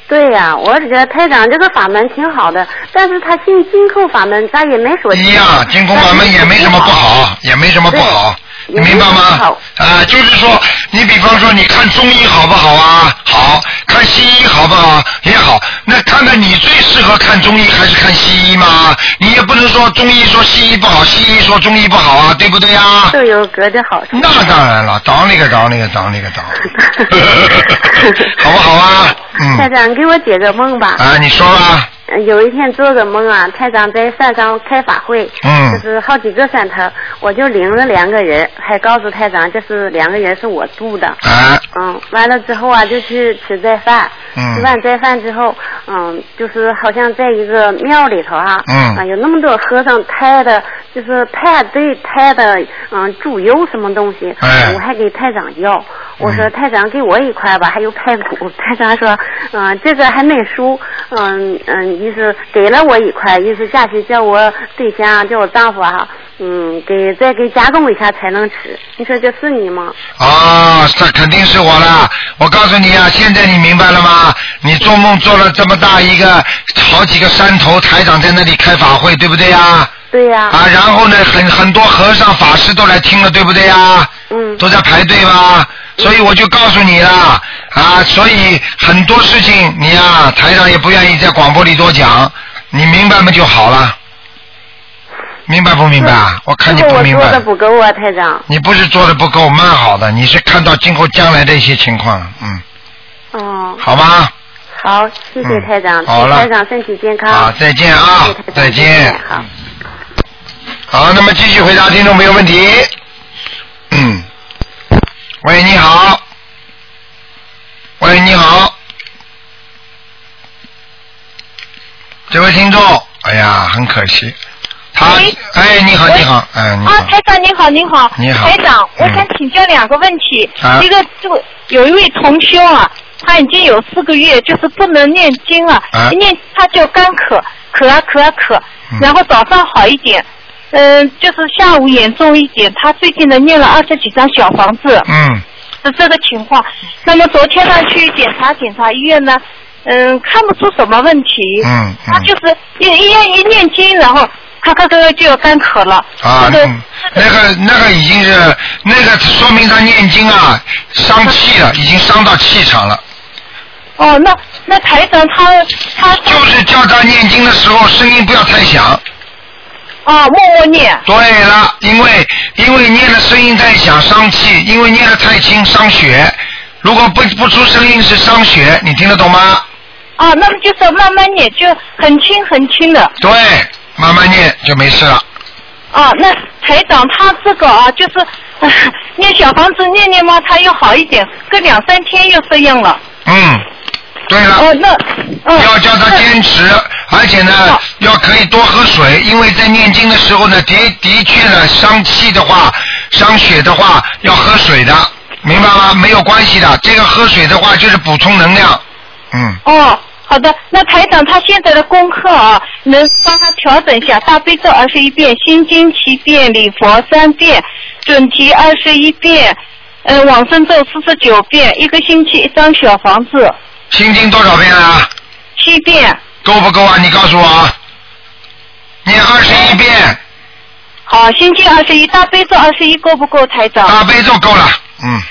对呀、我是觉得台长这个法门挺好的，但是他信金扣法门，咱也没说一样，金控法门也没什么不好，也没什么不好，你明白吗？啊，就是说，你比方说，你看中医好不好啊？好看西医好不好？也好。那看看你最适合看中医还是看西医嘛？你也不能说中医说西医不好，西医说中医不好啊，对不对呀？都有各的好处。那当然了，当那个当那个当那个当，好不好啊？嗯，台长给我解个梦吧。啊，你说吧，呃有一天做个梦啊，台长在山上开法会，嗯就是好几个山头，我就领了两个人，还告诉台长就是两个人是我度的。啊，嗯，完了之后啊，就去吃斋饭。嗯吃完斋饭之后，嗯，就是好像在一个庙里头啊、嗯啊，有那么多和尚抬的，就是排队抬的，嗯，猪油什么东西，哎我还给台长要，我说嗯台长给我一块吧，还有排骨，台长说，嗯，这个还没熟，嗯嗯，意思给了我一块，意思下去叫我对象，叫我丈夫啊、嗯，给再给加工一下才能吃，你说这是你吗？啊，这肯定是我了。我告诉你啊，现在你明白了吗？你做梦做了这么大一个好几个山头，台长在那里开法会，对不对呀？对呀、啊，然后呢，很很多和尚法师都来听了，对不对呀？嗯都在排队吧？所以我就告诉你了啊，所以很多事情你呀、台长也不愿意在广播里多讲，你明白吗就好了。明白不明白啊？我看你不明白做的。不够啊，台长。你不是做的不够，蛮好的，你是看到今后将来的一些情况，嗯，哦，好吗？好，谢谢嗯台长，好了台长身体健康。好，再见啊再见。好。好，那么继续回答听众朋友问题。嗯，喂，你好。喂，你好。这位听众，哎呀，很可惜，他，哎，你好，你好，哎，你好。啊，台长你好，你好，你好。台长，我嗯想请教两个问题。啊。一个就有一位同修啊，他已经有四个月就是不能念经了，念他就干咳，咳啊咳啊咳，嗯。然后早上好一点，嗯、就是下午严重一点。他最近呢念了二十几张小房子，嗯，是这个情况。那么昨天呢去检查检查医院呢，嗯，看不出什么问题。嗯嗯他就是一一一念经，然后咔咔咔咔就要干咳了。啊，这个嗯那个那个已经是那个说明他念经啊伤气了，已经伤到气场了。哦，那那台长他他就是叫他念经的时候声音不要太响。哦默默念。对了，因为因为念的声音太响伤气，因为念的太轻伤血。如果不不出声音是伤血，你听得懂吗？啊，那么就是慢慢念，就很轻很轻的。对，慢慢念就没事了。啊，那台长他这个啊，就是、呃念小房子念念嘛，他又好一点，隔两三天又适应了。嗯，对了。哦，那哦。要叫他坚持，而且呢哦，要可以多喝水，因为在念经的时候呢，的的确呢，伤气的话，伤血的话，要喝水的，明白吗？没有关系的，这个喝水的话就是补充能量，嗯，哦，好的。那台长他现在的功课啊，能帮他调整一下：大悲咒二十一遍，心经七遍，礼佛三遍，准提二十一遍，呃，往生咒四十九遍，一个星期一张小房子，心经多少遍啊？七遍。够不够啊？你告诉我啊。念二十一遍，好，心经二十一，大悲咒二十一够不够，台长？大悲咒够了，嗯，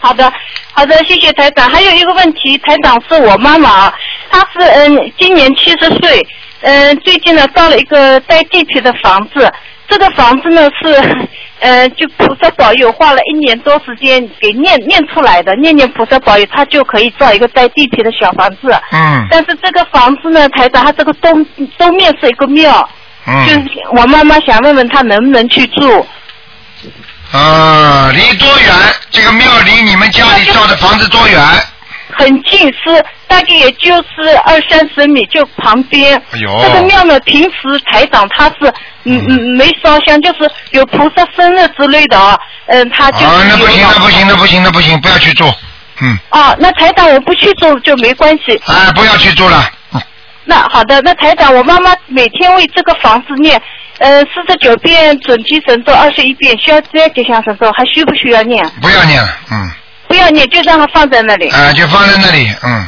好的，好的，谢谢台长。还有一个问题，台长是我妈妈啊，她是嗯今年七十岁，嗯最近呢到了一个带地皮的房子，这个房子呢是 呃就菩萨保佑，花了一年多时间给念念出来的，念念菩萨保佑，他就可以造一个带地皮的小房子。嗯但是这个房子呢，台长，它这个东东面是一个庙，嗯就是嗯，我妈妈想问问他能不能去住。啊，离多远？这个庙离你们家里造的房子多远？很近，是大概也就是二三十米，就旁边。哎呦这个庙呢，平时台长他是嗯嗯没烧香，就是有菩萨生日之类的啊，嗯，他就是有。啊，那不行，那不行，那不行，那不行，不要去做，嗯，哦，那台长我不去做就没关系。哎，不要去做了，嗯那好的，那台长，我妈妈每天为这个房子念，呃，四十九遍准提神咒，二十一遍需要再吉祥神咒，还需不需要念？不要念了，嗯，不要念，就让它放在那里。啊，就放在那里，嗯，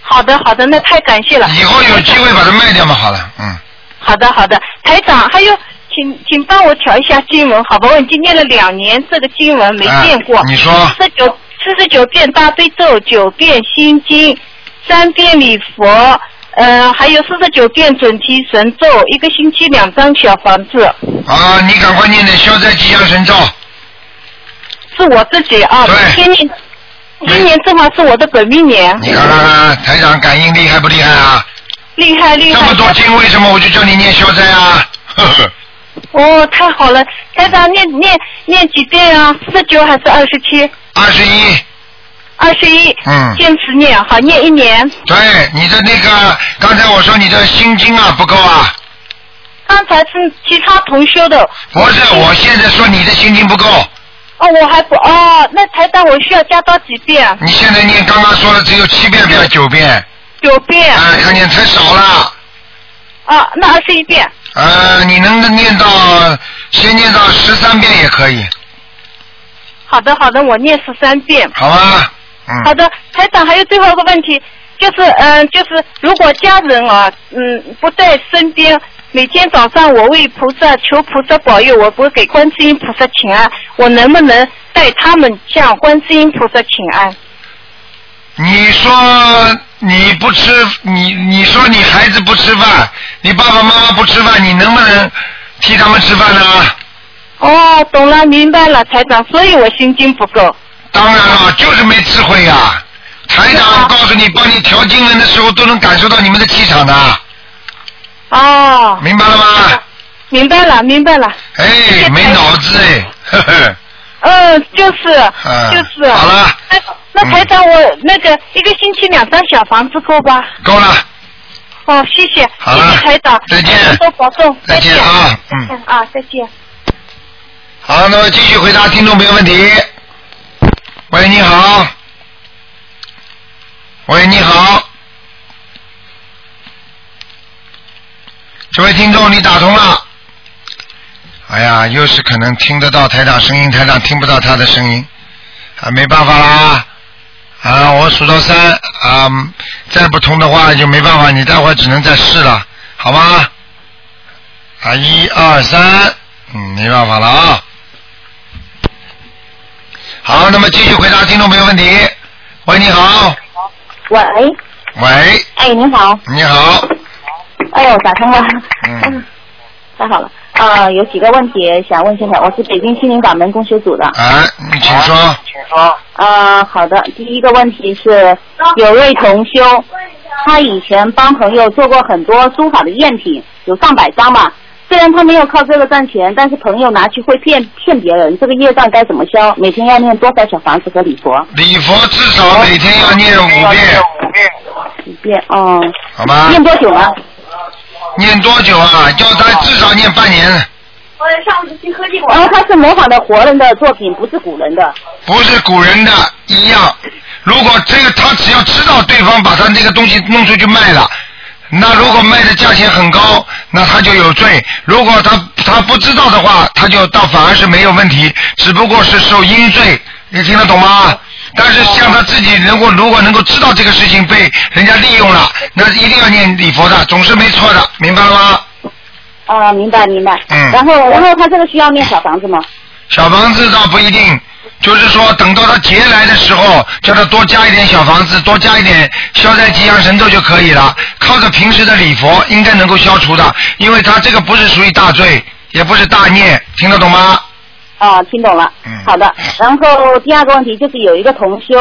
好的，好的，那太感谢了。以后有机会把它卖掉嘛，好了，嗯，好的，好的，台长，还有，请请帮我调一下经文，好吧？我已经念了两年这个经文没变过。啊你说四十九四十九遍大悲咒，九遍心经，三遍礼佛，呃，还有四十九遍准提神咒，一个星期两张小房子，啊，你赶快念点消灾吉祥神咒，是我自己啊。对今年今年正好是我的本命年，你看看看，台长感应厉害不厉害啊？厉害厉害。这么多经，为什么我就叫你念消灾啊？呵呵，哦，太好了，台长念念念几遍啊？四十九还是二十七？二十一，二十一。嗯坚持念，好念一年。对，你的那个，刚才我说你的心经啊不够啊，刚才是其他同修的。不是，我现在说你的心经不够，哦，我还不哦，那台长我需要加到几遍？你现在念刚刚说的只有七遍，不要九遍，九遍。啊，看见太少了。啊，那二十一遍。呃，你能念到先念到十三遍也可以，好的，好的，我念十三遍。好吧？嗯。好的，台长还有最后一个问题，就是嗯、就是如果家人啊，嗯，不在身边，每天早上我为菩萨求菩萨保佑，我不给观世音菩萨请安，我能不能带他们向观世音菩萨请安？你说你不吃，你你说你孩子不吃饭，你爸爸妈妈不吃饭，你能不能替他们吃饭呢？哦，懂了，明白了，台长，所以我心经不够。当然了，就是没智慧呀、台长告诉你，帮你调经文的时候都能感受到你们的气场的，哦，明白了吗？明白了，明白了。哎，没脑子哎，呵呵，嗯，就是，嗯就是。好了。哎，那台长，我那个一个星期两张小房子够吧？够了，哦，谢谢，谢谢台长，再见多保重，再见啊嗯啊，再见。好，那么继续回答听众朋友问题。喂，你好。喂，你好。这位听众，你打通了。哎呀，又是可能听得到台长声音，台长听不到他的声音，啊，没办法啦。啊，我数到三啊，再不通的话就没办法，你待会儿只能再试了，好吗？啊，一二三，嗯，没办法了啊。好，那么继续回答听众朋友问题。喂，你好。喂，喂，哎，你好，你好。哎呦，打通了，嗯，太好了。呃，有几个问题想问现在，我是北京心灵法门公修组的。哎，你请说。请说。呃，好的，第一个问题是，有位同修，他以前帮朋友做过很多书法的赝品，有上百张吧。虽然他没有靠这个赚钱，但是朋友拿去会骗骗别人，这个业障该怎么消？每天要念多少小房子和礼佛？礼佛至少每天要念五遍，五遍，哦。好吗？念多久呢？念多久啊？叫他至少念半年，我上次去科技馆。然后他是模仿的活人的作品，不是古人的。不是古人的一样。如果这个他只要知道对方把他这个东西弄出去卖了，那如果卖的价钱很高，那他就有罪。如果他他不知道的话，他就倒反而是没有问题，只不过是受阴罪。你听得懂吗？但是像他自己，能够如果能够知道这个事情被人家利用了，那一定要念礼佛的，总是没错的，明白了吗？啊、明白明白。嗯然后，然后他这个需要念小房子吗？小房子倒不一定，就是说等到他劫来的时候，叫他多加一点小房子，多加一点消灾吉祥神咒就可以了。靠着平时的礼佛，应该能够消除的，因为他这个不是属于大罪，也不是大孽，听得懂吗？啊，听懂了。嗯好的。然后第二个问题就是有一个同修，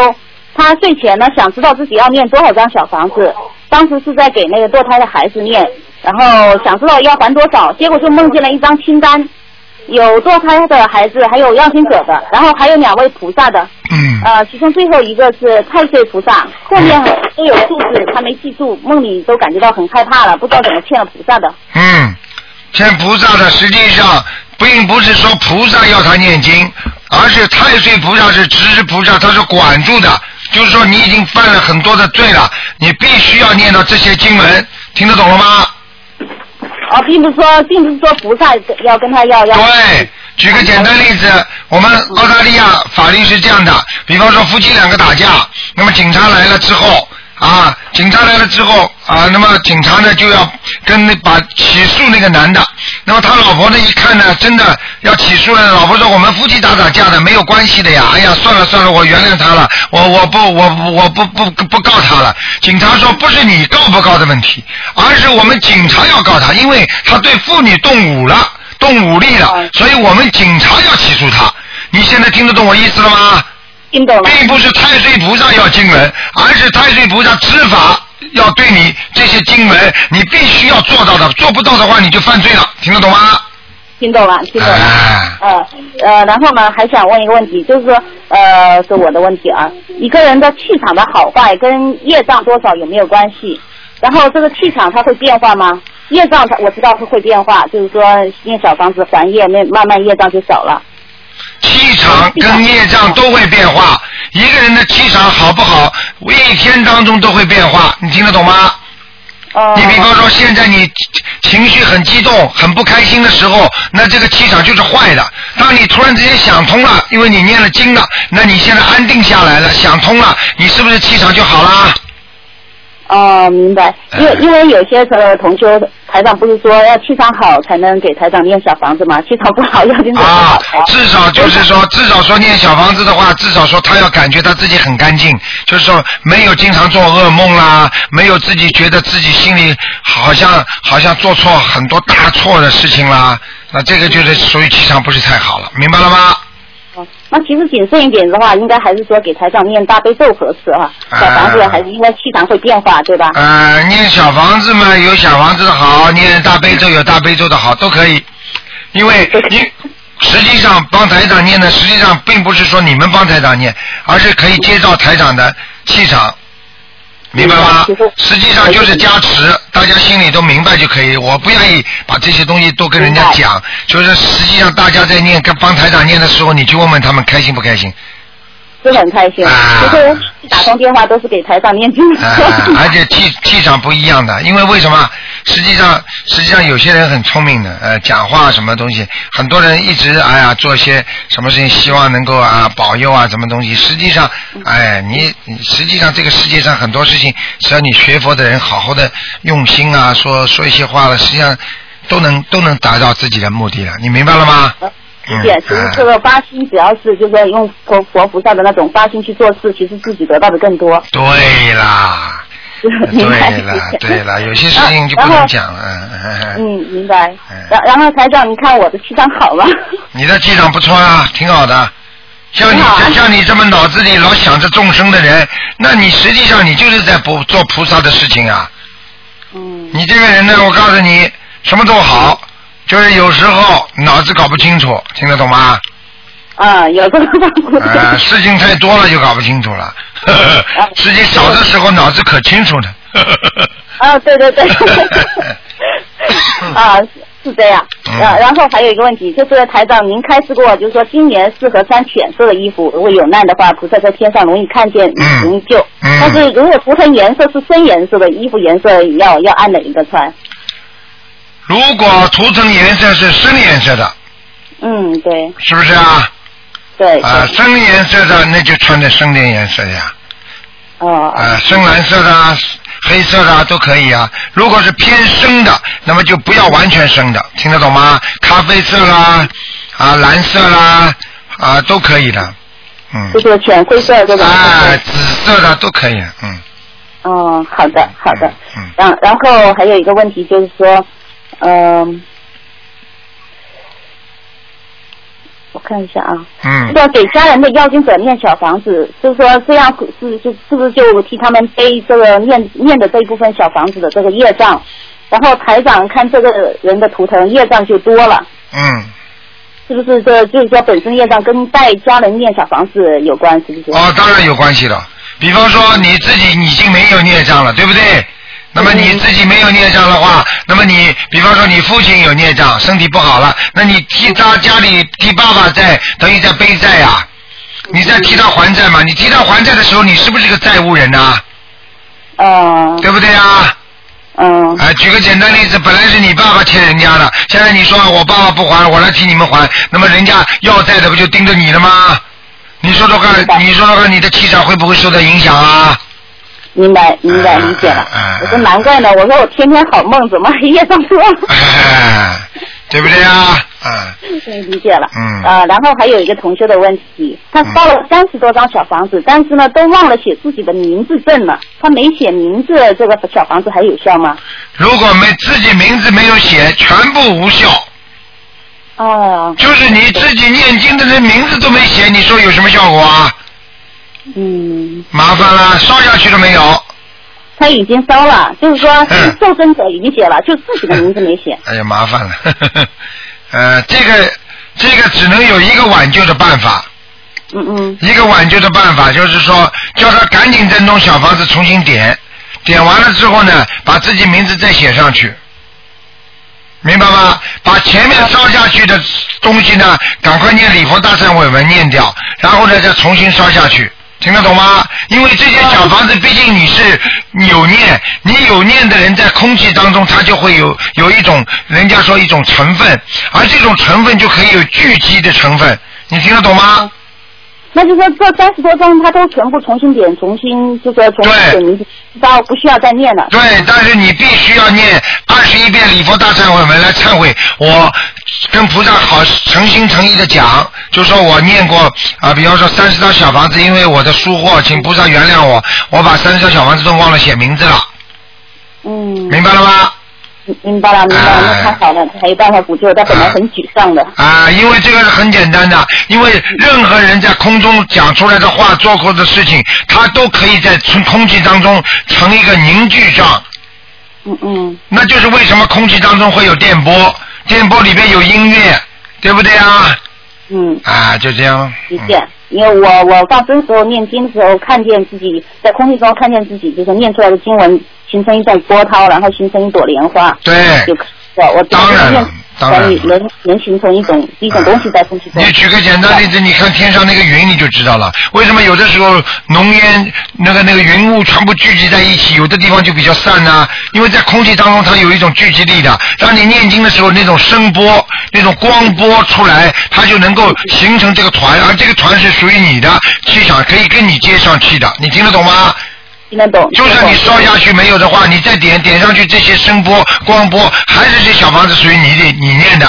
他睡前呢想知道自己要念多少张小房子，当时是在给那个堕胎的孩子念，然后想知道要还多少，结果就梦见了一张清单，有堕胎的孩子，还有要经者的，然后还有两位菩萨的。嗯。呃，其中最后一个是太岁菩萨，后面都有数字，他没记住，梦里都感觉到很害怕了，不知道怎么欠了菩萨的。嗯，欠菩萨的实际上并不是说菩萨要他念经，而是太岁菩萨是执事菩萨，他是管住的，就是说你已经犯了很多的罪了，你必须要念到这些经文，听得懂了吗？啊，并不是说，并不是说菩萨要跟他要要。对，举个简单例子，我们澳大利亚法律是这样的，比方说夫妻两个打架，那么警察来了之后。啊，警察来了之后啊，那么警察呢就要跟那把起诉那个男的，那么他老婆呢一看呢，真的要起诉了，老婆说我们夫妻打打架的没有关系的呀，哎呀算了算了，我原谅他了，我我不我我不不不告他了。警察说不是你告不告的问题，而是我们警察要告他，因为他对妇女动武了，动武力了，所以我们警察要起诉他。你现在听得懂我意思了吗？听懂了。并不是太岁菩萨要经文，而是太岁菩萨执法要对你这些经文，你必须要做到的，做不到的话你就犯罪了，听得懂吗？听懂了，听懂了。呃呃，然后呢，还想问一个问题，就是说，呃，是我的问题啊，一个人的气场的好坏跟业障多少有没有关系？然后这个气场它会变化吗？业障它我知道是会变化，就是说念小房子还业，那慢慢业障就少了。气场跟业障都会变化，一个人的气场好不好，一天当中都会变化，你听得懂吗？你比方说，现在你情绪很激动、很不开心的时候，那这个气场就是坏的。当你突然之间想通了，因为你念了经了，那你现在安定下来了，想通了，你是不是气场就好了？哦，明白。因为因为有些呃同修台长不是说要气场好才能给台长念小房子吗？气场不好要念啊，至少就是说，至少说念小房子的话，至少说他要感觉他自己很干净，就是说没有经常做噩梦啦，没有自己觉得自己心里好像好像做错很多大错的事情啦，那这个就是属于气场不是太好了，明白了吗？那其实谨慎一点的话，应该还是说给台长念大悲咒合适啊。小房子还是应该气场会变化，对吧？呃，念小房子嘛，有小房子的好；念大悲咒有大悲咒的好，都可以。因为你实际上帮台长念的，实际上并不是说你们帮台长念，而是可以接到台长的气场。明白吗？实际上就是加持，大家心里都明白就可以。我不愿意把这些东西都跟人家讲，就是实际上大家在念跟帮台长念的时候，你去问问他们开心不开心。是很开心，就是打通电话都是给台上念经。啊 而且气气场不一样的，因为为什么？实际上，实际上有些人很聪明的，呃，讲话什么东西，很多人一直哎呀做些什么事情，希望能够啊保佑啊什么东西。实际上，哎，你实际上这个世界上很多事情，只要你学佛的人好好的用心啊，说说一些话了，实际上都能都能达到自己的目的了。你明白了吗？理解，其实这个发心，只要是就是用佛佛菩萨的那种发心去做事，其实自己得到的更多。对啦，对了，对了，有些事情就不能讲了。嗯，明白。然然后台长，你看我的气场好吗？你的气场不错啊，挺好的。像你像你这么脑子里老想着众生的人，那你实际上你就是在不做菩萨的事情啊。嗯。你这个人呢，我告诉你，什么都好。就是有时候脑子搞不清楚，听得懂吗？啊，有时候。啊，事情太多了就搞不清楚了。事情少的时候脑子可清楚了。啊，对对对。啊，是这样。然然后还有一个问题，就是台长，您开示过，就是说今年适合穿浅色的衣服，如果有难的话，菩萨在天上容易看见，容易救。嗯。但是如果图腾颜色是深颜色的衣服，颜色要要按哪一个穿？如果涂层颜色是深颜色的，嗯，对，是不是啊？对。啊，深颜色的那就穿的深点颜色呀。哦。啊，深蓝色的、黑色的都可以啊。如果是偏深的，那么就不要完全深的，听得懂吗？咖啡色啦，啊，蓝色啦，啊，都可以的。嗯。就是浅灰色这种。啊，紫色的都可以，嗯。哦，好的，好的。嗯。然然后还有一个问题就是说。嗯，我看一下啊。嗯。说给家人的要精者念小房子，就是说这样是就是不是就替他们背这个念念的这一部分小房子的这个业障？然后台长看这个人的图腾业障就多了。嗯。是不是这就是说本身业障跟带家人念小房子有关？是不是？哦，当然有关系了。比方说你自己已经没有孽障了，对不对？那么你自己没有孽障的话，那么你比方说你父亲有孽障，身体不好了，那你替他家里替爸爸在等于在背债呀。你在替他还债嘛？你替他还债的时候，你是不是个债务人呐、哦。对不对啊？嗯。啊，举个简单例子，本来是你爸爸欠人家的，现在你说我爸爸不还，我来替你们还，那么人家要债的不就盯着你了吗？你说说看，你说说看，你的气场会不会受到影响啊？明白明白理解了。我说难怪呢，我说我天天好梦，怎么一 夜上做？哎，对不对啊？嗯。对，理解了。嗯呃，然后还有一个同学的问题，他烧了三十多张小房子，但是呢都忘了写自己的名字证了，他没写名字，这个小房子还有效吗？如果没自己名字没有写，全部无效。哦。就是你自己念经的人名字都没写，你说有什么效果啊？嗯。麻烦了，烧下去了没有？他已经烧了，就是说嗯受赠者已经写了，就自己的名字没写。哎呀，麻烦了。呃，这个这个只能有一个挽救的办法。嗯嗯。一个挽救的办法就是说，叫他赶紧再弄小房子重新点，点完了之后呢，把自己名字再写上去。明白吗？把前面烧下去的东西呢，赶快念礼佛大忏悔文念掉，然后呢再重新烧下去，听得懂吗？因为这些小房子，毕竟你是有念，你有念的人在空气当中，它就会有有一种人家说一种成分，而这种成分就可以有聚集的成分，你听得懂吗？那就说这三十多张他都全部重新点，重新就说重新点名字，到不需要再念了。对，但是你必须要念二十一遍礼佛大忏悔文来忏悔。我跟菩萨好诚心诚意的讲，就说我念过啊，比方说三十套小房子，因为我的疏忽，请菩萨原谅我，我把三十套小房子都忘了写名字了。嗯。明白了吗？明白了，明白了，那太好了，还有办法补救，他本来很沮丧的。啊，因为这个是很简单的，因为任何人在空中讲出来的话、做过的事情，他都可以在空空气当中成一个凝聚状。嗯嗯。那就是为什么空气当中会有电波，电波里边有音乐，对不对啊？嗯。啊，就这样。理解，因为我我放生时候念经的时候，看见自己在空气中看见自己，就是念出来的经文形成一种波涛，然后形成一朵莲花。对。就我我当然了，当然能能形成一种一种东西在空气中。你举个简单例子，你看天上那个云，你就知道了。为什么有的时候浓烟那个那个云雾全部聚集在一起，有的地方就比较散呢、因为在空气当中它有一种聚集力的。当你念经的时候，那种声波、那种光波出来，它就能够形成这个团，而这个团是属于你的气场，可以跟你接上去的。你听得懂吗？听得懂。就算你烧下去没有的话，你再点点上去这些声波、光波，还是这小房子属于你的，你念的。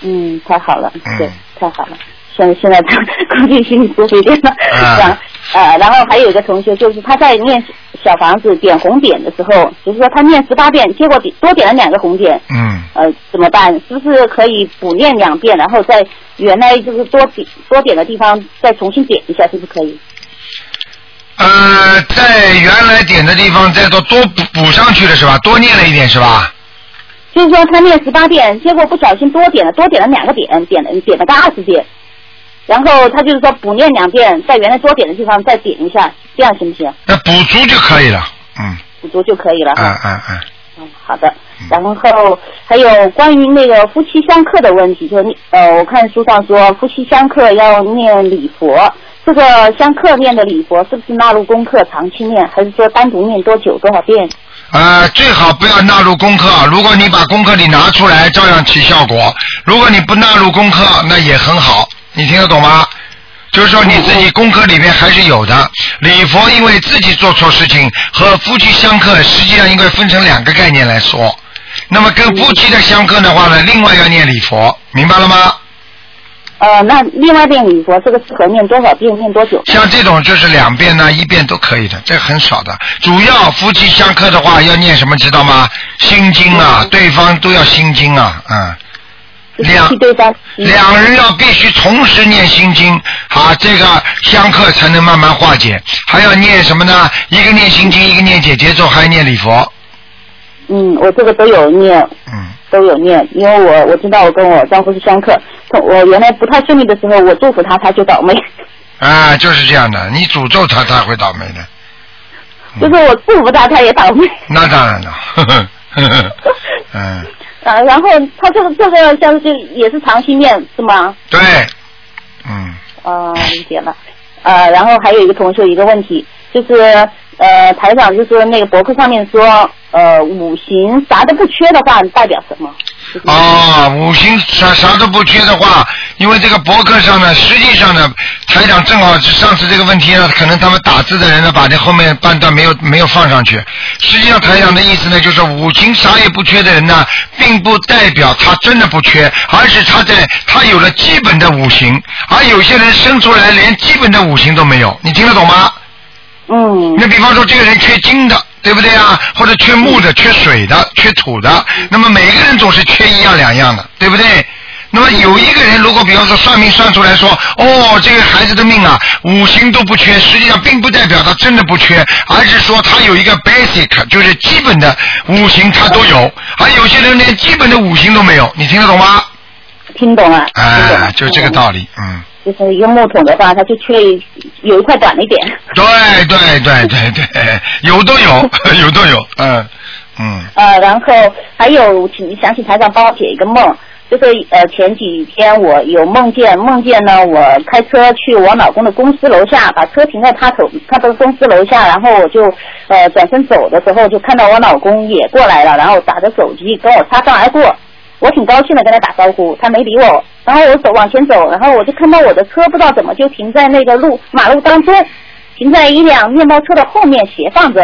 嗯，太好了，嗯对，太好了。现现在他估计心里舒服一点了。啊然后呃，然后还有一个同学，就是他在念小房子点红点的时候，就是说他念十八遍，结果点多点了两个红点，嗯。呃，怎么办？是不是可以补念两遍，然后在原来就是多点多点的地方再重新点一下，是不是可以？呃，在原来点的地方再多多补补上去了是吧？多念了一点是吧？就是说他念十八遍，结果不小心多点了，多点了两个点，点了点了个二十遍，然后他就是说补念两遍，在原来多点的地方再点一下，这样行不行？那补足就可以了。嗯。补足就可以了。嗯嗯嗯。嗯，好的。然后还有关于那个夫妻相克的问题，就是你呃，我看书上说夫妻相克要念礼佛，这个相克念的礼佛是不是纳入功课长期念，还是说单独念多久多少遍？呃，最好不要纳入功课。如果你把功课里拿出来，照样起效果。如果你不纳入功课，那也很好。你听得懂吗？就是说你自己功课里面还是有的。礼佛因为自己做错事情和夫妻相克，实际上应该分成两个概念来说。那么跟夫妻的相克的话呢，另外要念礼佛，明白了吗？呃，那另外念礼佛这个适合念多少遍，念多久？像这种就是两遍呢，一遍都可以的，这很少的。主要夫妻相克的话，要念什么知道吗？心经啊，对方都要心经啊，嗯。两两人要必须同时念心经，啊，这个相克才能慢慢化解。还要念什么呢？一个念心经，一个念解节奏，还要念礼佛。嗯，我这个都有念，嗯，都有念，因为我我知道我跟我丈夫是相克，我原来不太顺利的时候，我祝福他，他就倒霉，啊，就是这样的，你诅咒他，他会倒霉的。就是我祝福他，他也倒霉。那当然了，呵呵呵呵，嗯，啊，然后他这个这个像是也是长期念是吗？对，嗯，啊，理解了。呃，然后还有一个同学一个问题，就是呃，台长就是那个博客上面说，呃，五行啥都不缺的话，代表什么？啊，五行啥啥都不缺的话，因为这个博客上呢，实际上呢，台长正好是上次这个问题呢，可能他们打字的人呢，把这后面半段没有没有放上去。实际上台长的意思呢，就是五行啥也不缺的人呢，并不代表他真的不缺，而是他在他有了基本的五行，而有些人生出来连基本的五行都没有，你听得懂吗？嗯。那比方说，这个人缺金的，对不对啊？或者缺木的、缺水的、缺土的，那么每个人总是缺一样两样的，对不对？那么有一个人，如果比方说算命算出来说，哦，这个孩子的命啊，五行都不缺，实际上并不代表他真的不缺，而是说他有一个 basic，就是基本的五行他都有，而有些人连基本的五行都没有，你听得懂吗？听懂了。哎，就这个道理，嗯。就是一个木桶的话，它就缺一有一块短一点。对对对对对，有都有，有都有，嗯嗯。呃，然后还有，请想请台长帮我解一个梦，就是呃前几天我有梦见，梦见呢我开车去我老公的公司楼下，把车停在他头他的公司楼下，然后我就呃转身走的时候，就看到我老公也过来了，然后打着手机跟我擦身而过。我挺高兴的跟他打招呼，他没理我，然后我走往前走，然后我就看到我的车不知道怎么就停在那个路马路当中，停在一辆面包车的后面斜放着，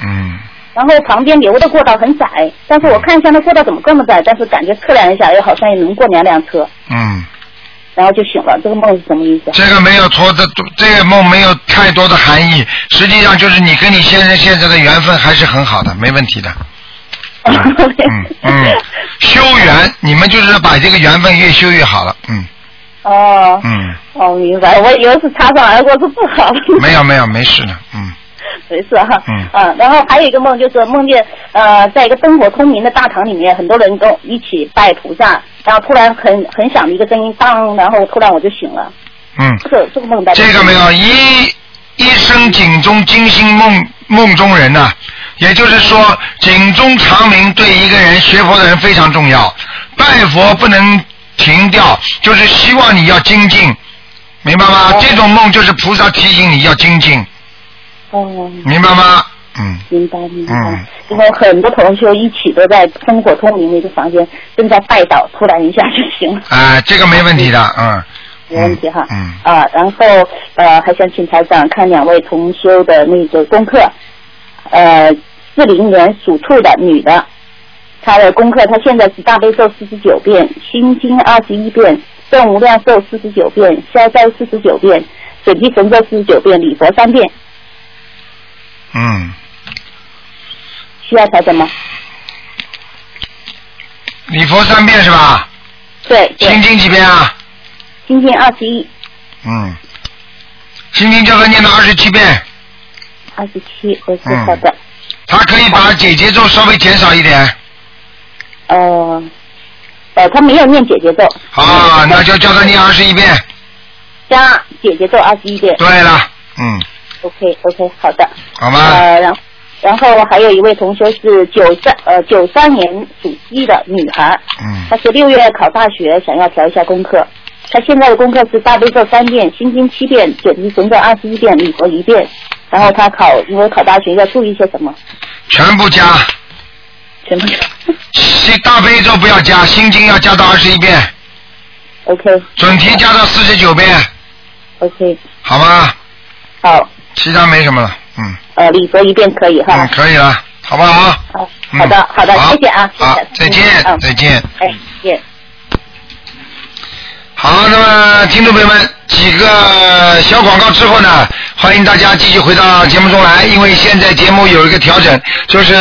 嗯，然后旁边留的过道很窄，但是我看一下那过道怎么这么窄，但是感觉测量一下，又好像也能过两辆车，嗯，然后就醒了。这个梦是什么意思？这个没有错的，这个梦没有太多的含义，实际上就是你跟你先生现在的缘分还是很好的，没问题的。嗯嗯，修缘，你们就是把这个缘分越修越好了，嗯。哦。嗯。哦，明白。我以为是擦身而过是不好。没有没有，没事的，嗯。没事哈。嗯。啊，然后还有一个梦，就是梦见呃，在一个灯火通明的大堂里面，很多人跟我一起拜菩萨，然后突然很很响的一个声音，当，然后突然我就醒了。嗯。这个这个梦。这个没有一一生警钟惊心梦梦中人呐、也就是说，警钟长鸣对一个人学佛的人非常重要。拜佛不能停掉，就是希望你要精进，明白吗？这种梦就是菩萨提醒你要精进，哦。明白吗？嗯。明白明白。嗯。因为很多同学一起都在灯火通明的一个房间，正在拜倒，突然一下就醒了。啊、这个没问题的，嗯。没问题哈。嗯。啊，然后呃，还想请台长看两位同修的那个功课，呃，四零年属兔的女的，她的功课，她现在是大悲咒四十九遍，心经二十一遍，圣无量寿四十九遍，消灾四十九遍，准提神咒四十九遍，礼佛三遍，嗯，需要调整吗？礼佛三遍是吧？对对。心经几遍啊？心经二十一，嗯，心经叫他念到二十七遍，二十七，我是嗯好的。他可以把姐姐咒稍微减少一点。呃，呃，他没有念姐姐咒。啊，那就叫他念二十一遍。加姐姐咒二十一遍。对了，嗯，OK OK，好的。好吗？呃，然然后还有一位同学是九三呃九三年属鸡的女孩，嗯她是六月考大学，想要调一下功课。她现在的功课是大悲咒三遍，心经七遍，准提神咒二十一遍，礼佛一遍。然后他考，因为考大学要注意些什么？全部加。全部。加大悲咒不要加，心经要加到二十一遍，OK 准提加到四十九遍，OK，好吗？好，其他没什么了，嗯呃，礼佛一遍可以哈。嗯，可以了，好不好？好，嗯好的，好的，谢谢啊，谢好谢，再见嗯再见。哎，谢谢。好，那么听众朋友们，几个小广告之后呢，欢迎大家继续回到节目中来，因为现在节目有一个调整，就是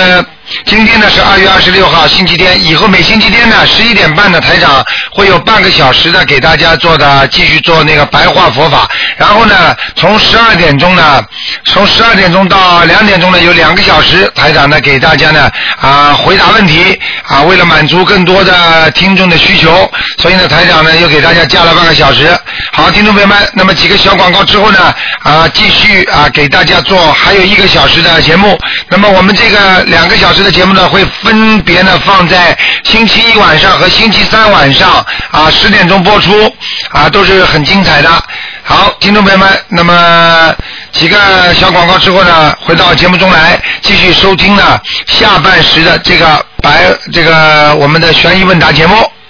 今天呢是二月二十六号星期天，以后每星期天呢十一点半的台长会有半个小时的给大家做的继续做那个白话佛法，然后呢从十二点钟呢，从十二点钟到两点钟呢有两个小时，台长呢给大家呢啊回答问题啊，为了满足更多的听众的需求，所以呢台长呢又给大家加了半个小时。好，听众朋友们，那么几个小广告之后呢啊继续啊给大家做还有一个小时的节目。那么我们这个两个小这个节目呢会分别呢放在星期一晚上和星期三晚上啊十点钟播出啊都是很精彩的。好，听众朋友们，那么几个小广告之后呢，回到节目中来，继续收听呢下半时的这个白这个我们的悬疑问答节目。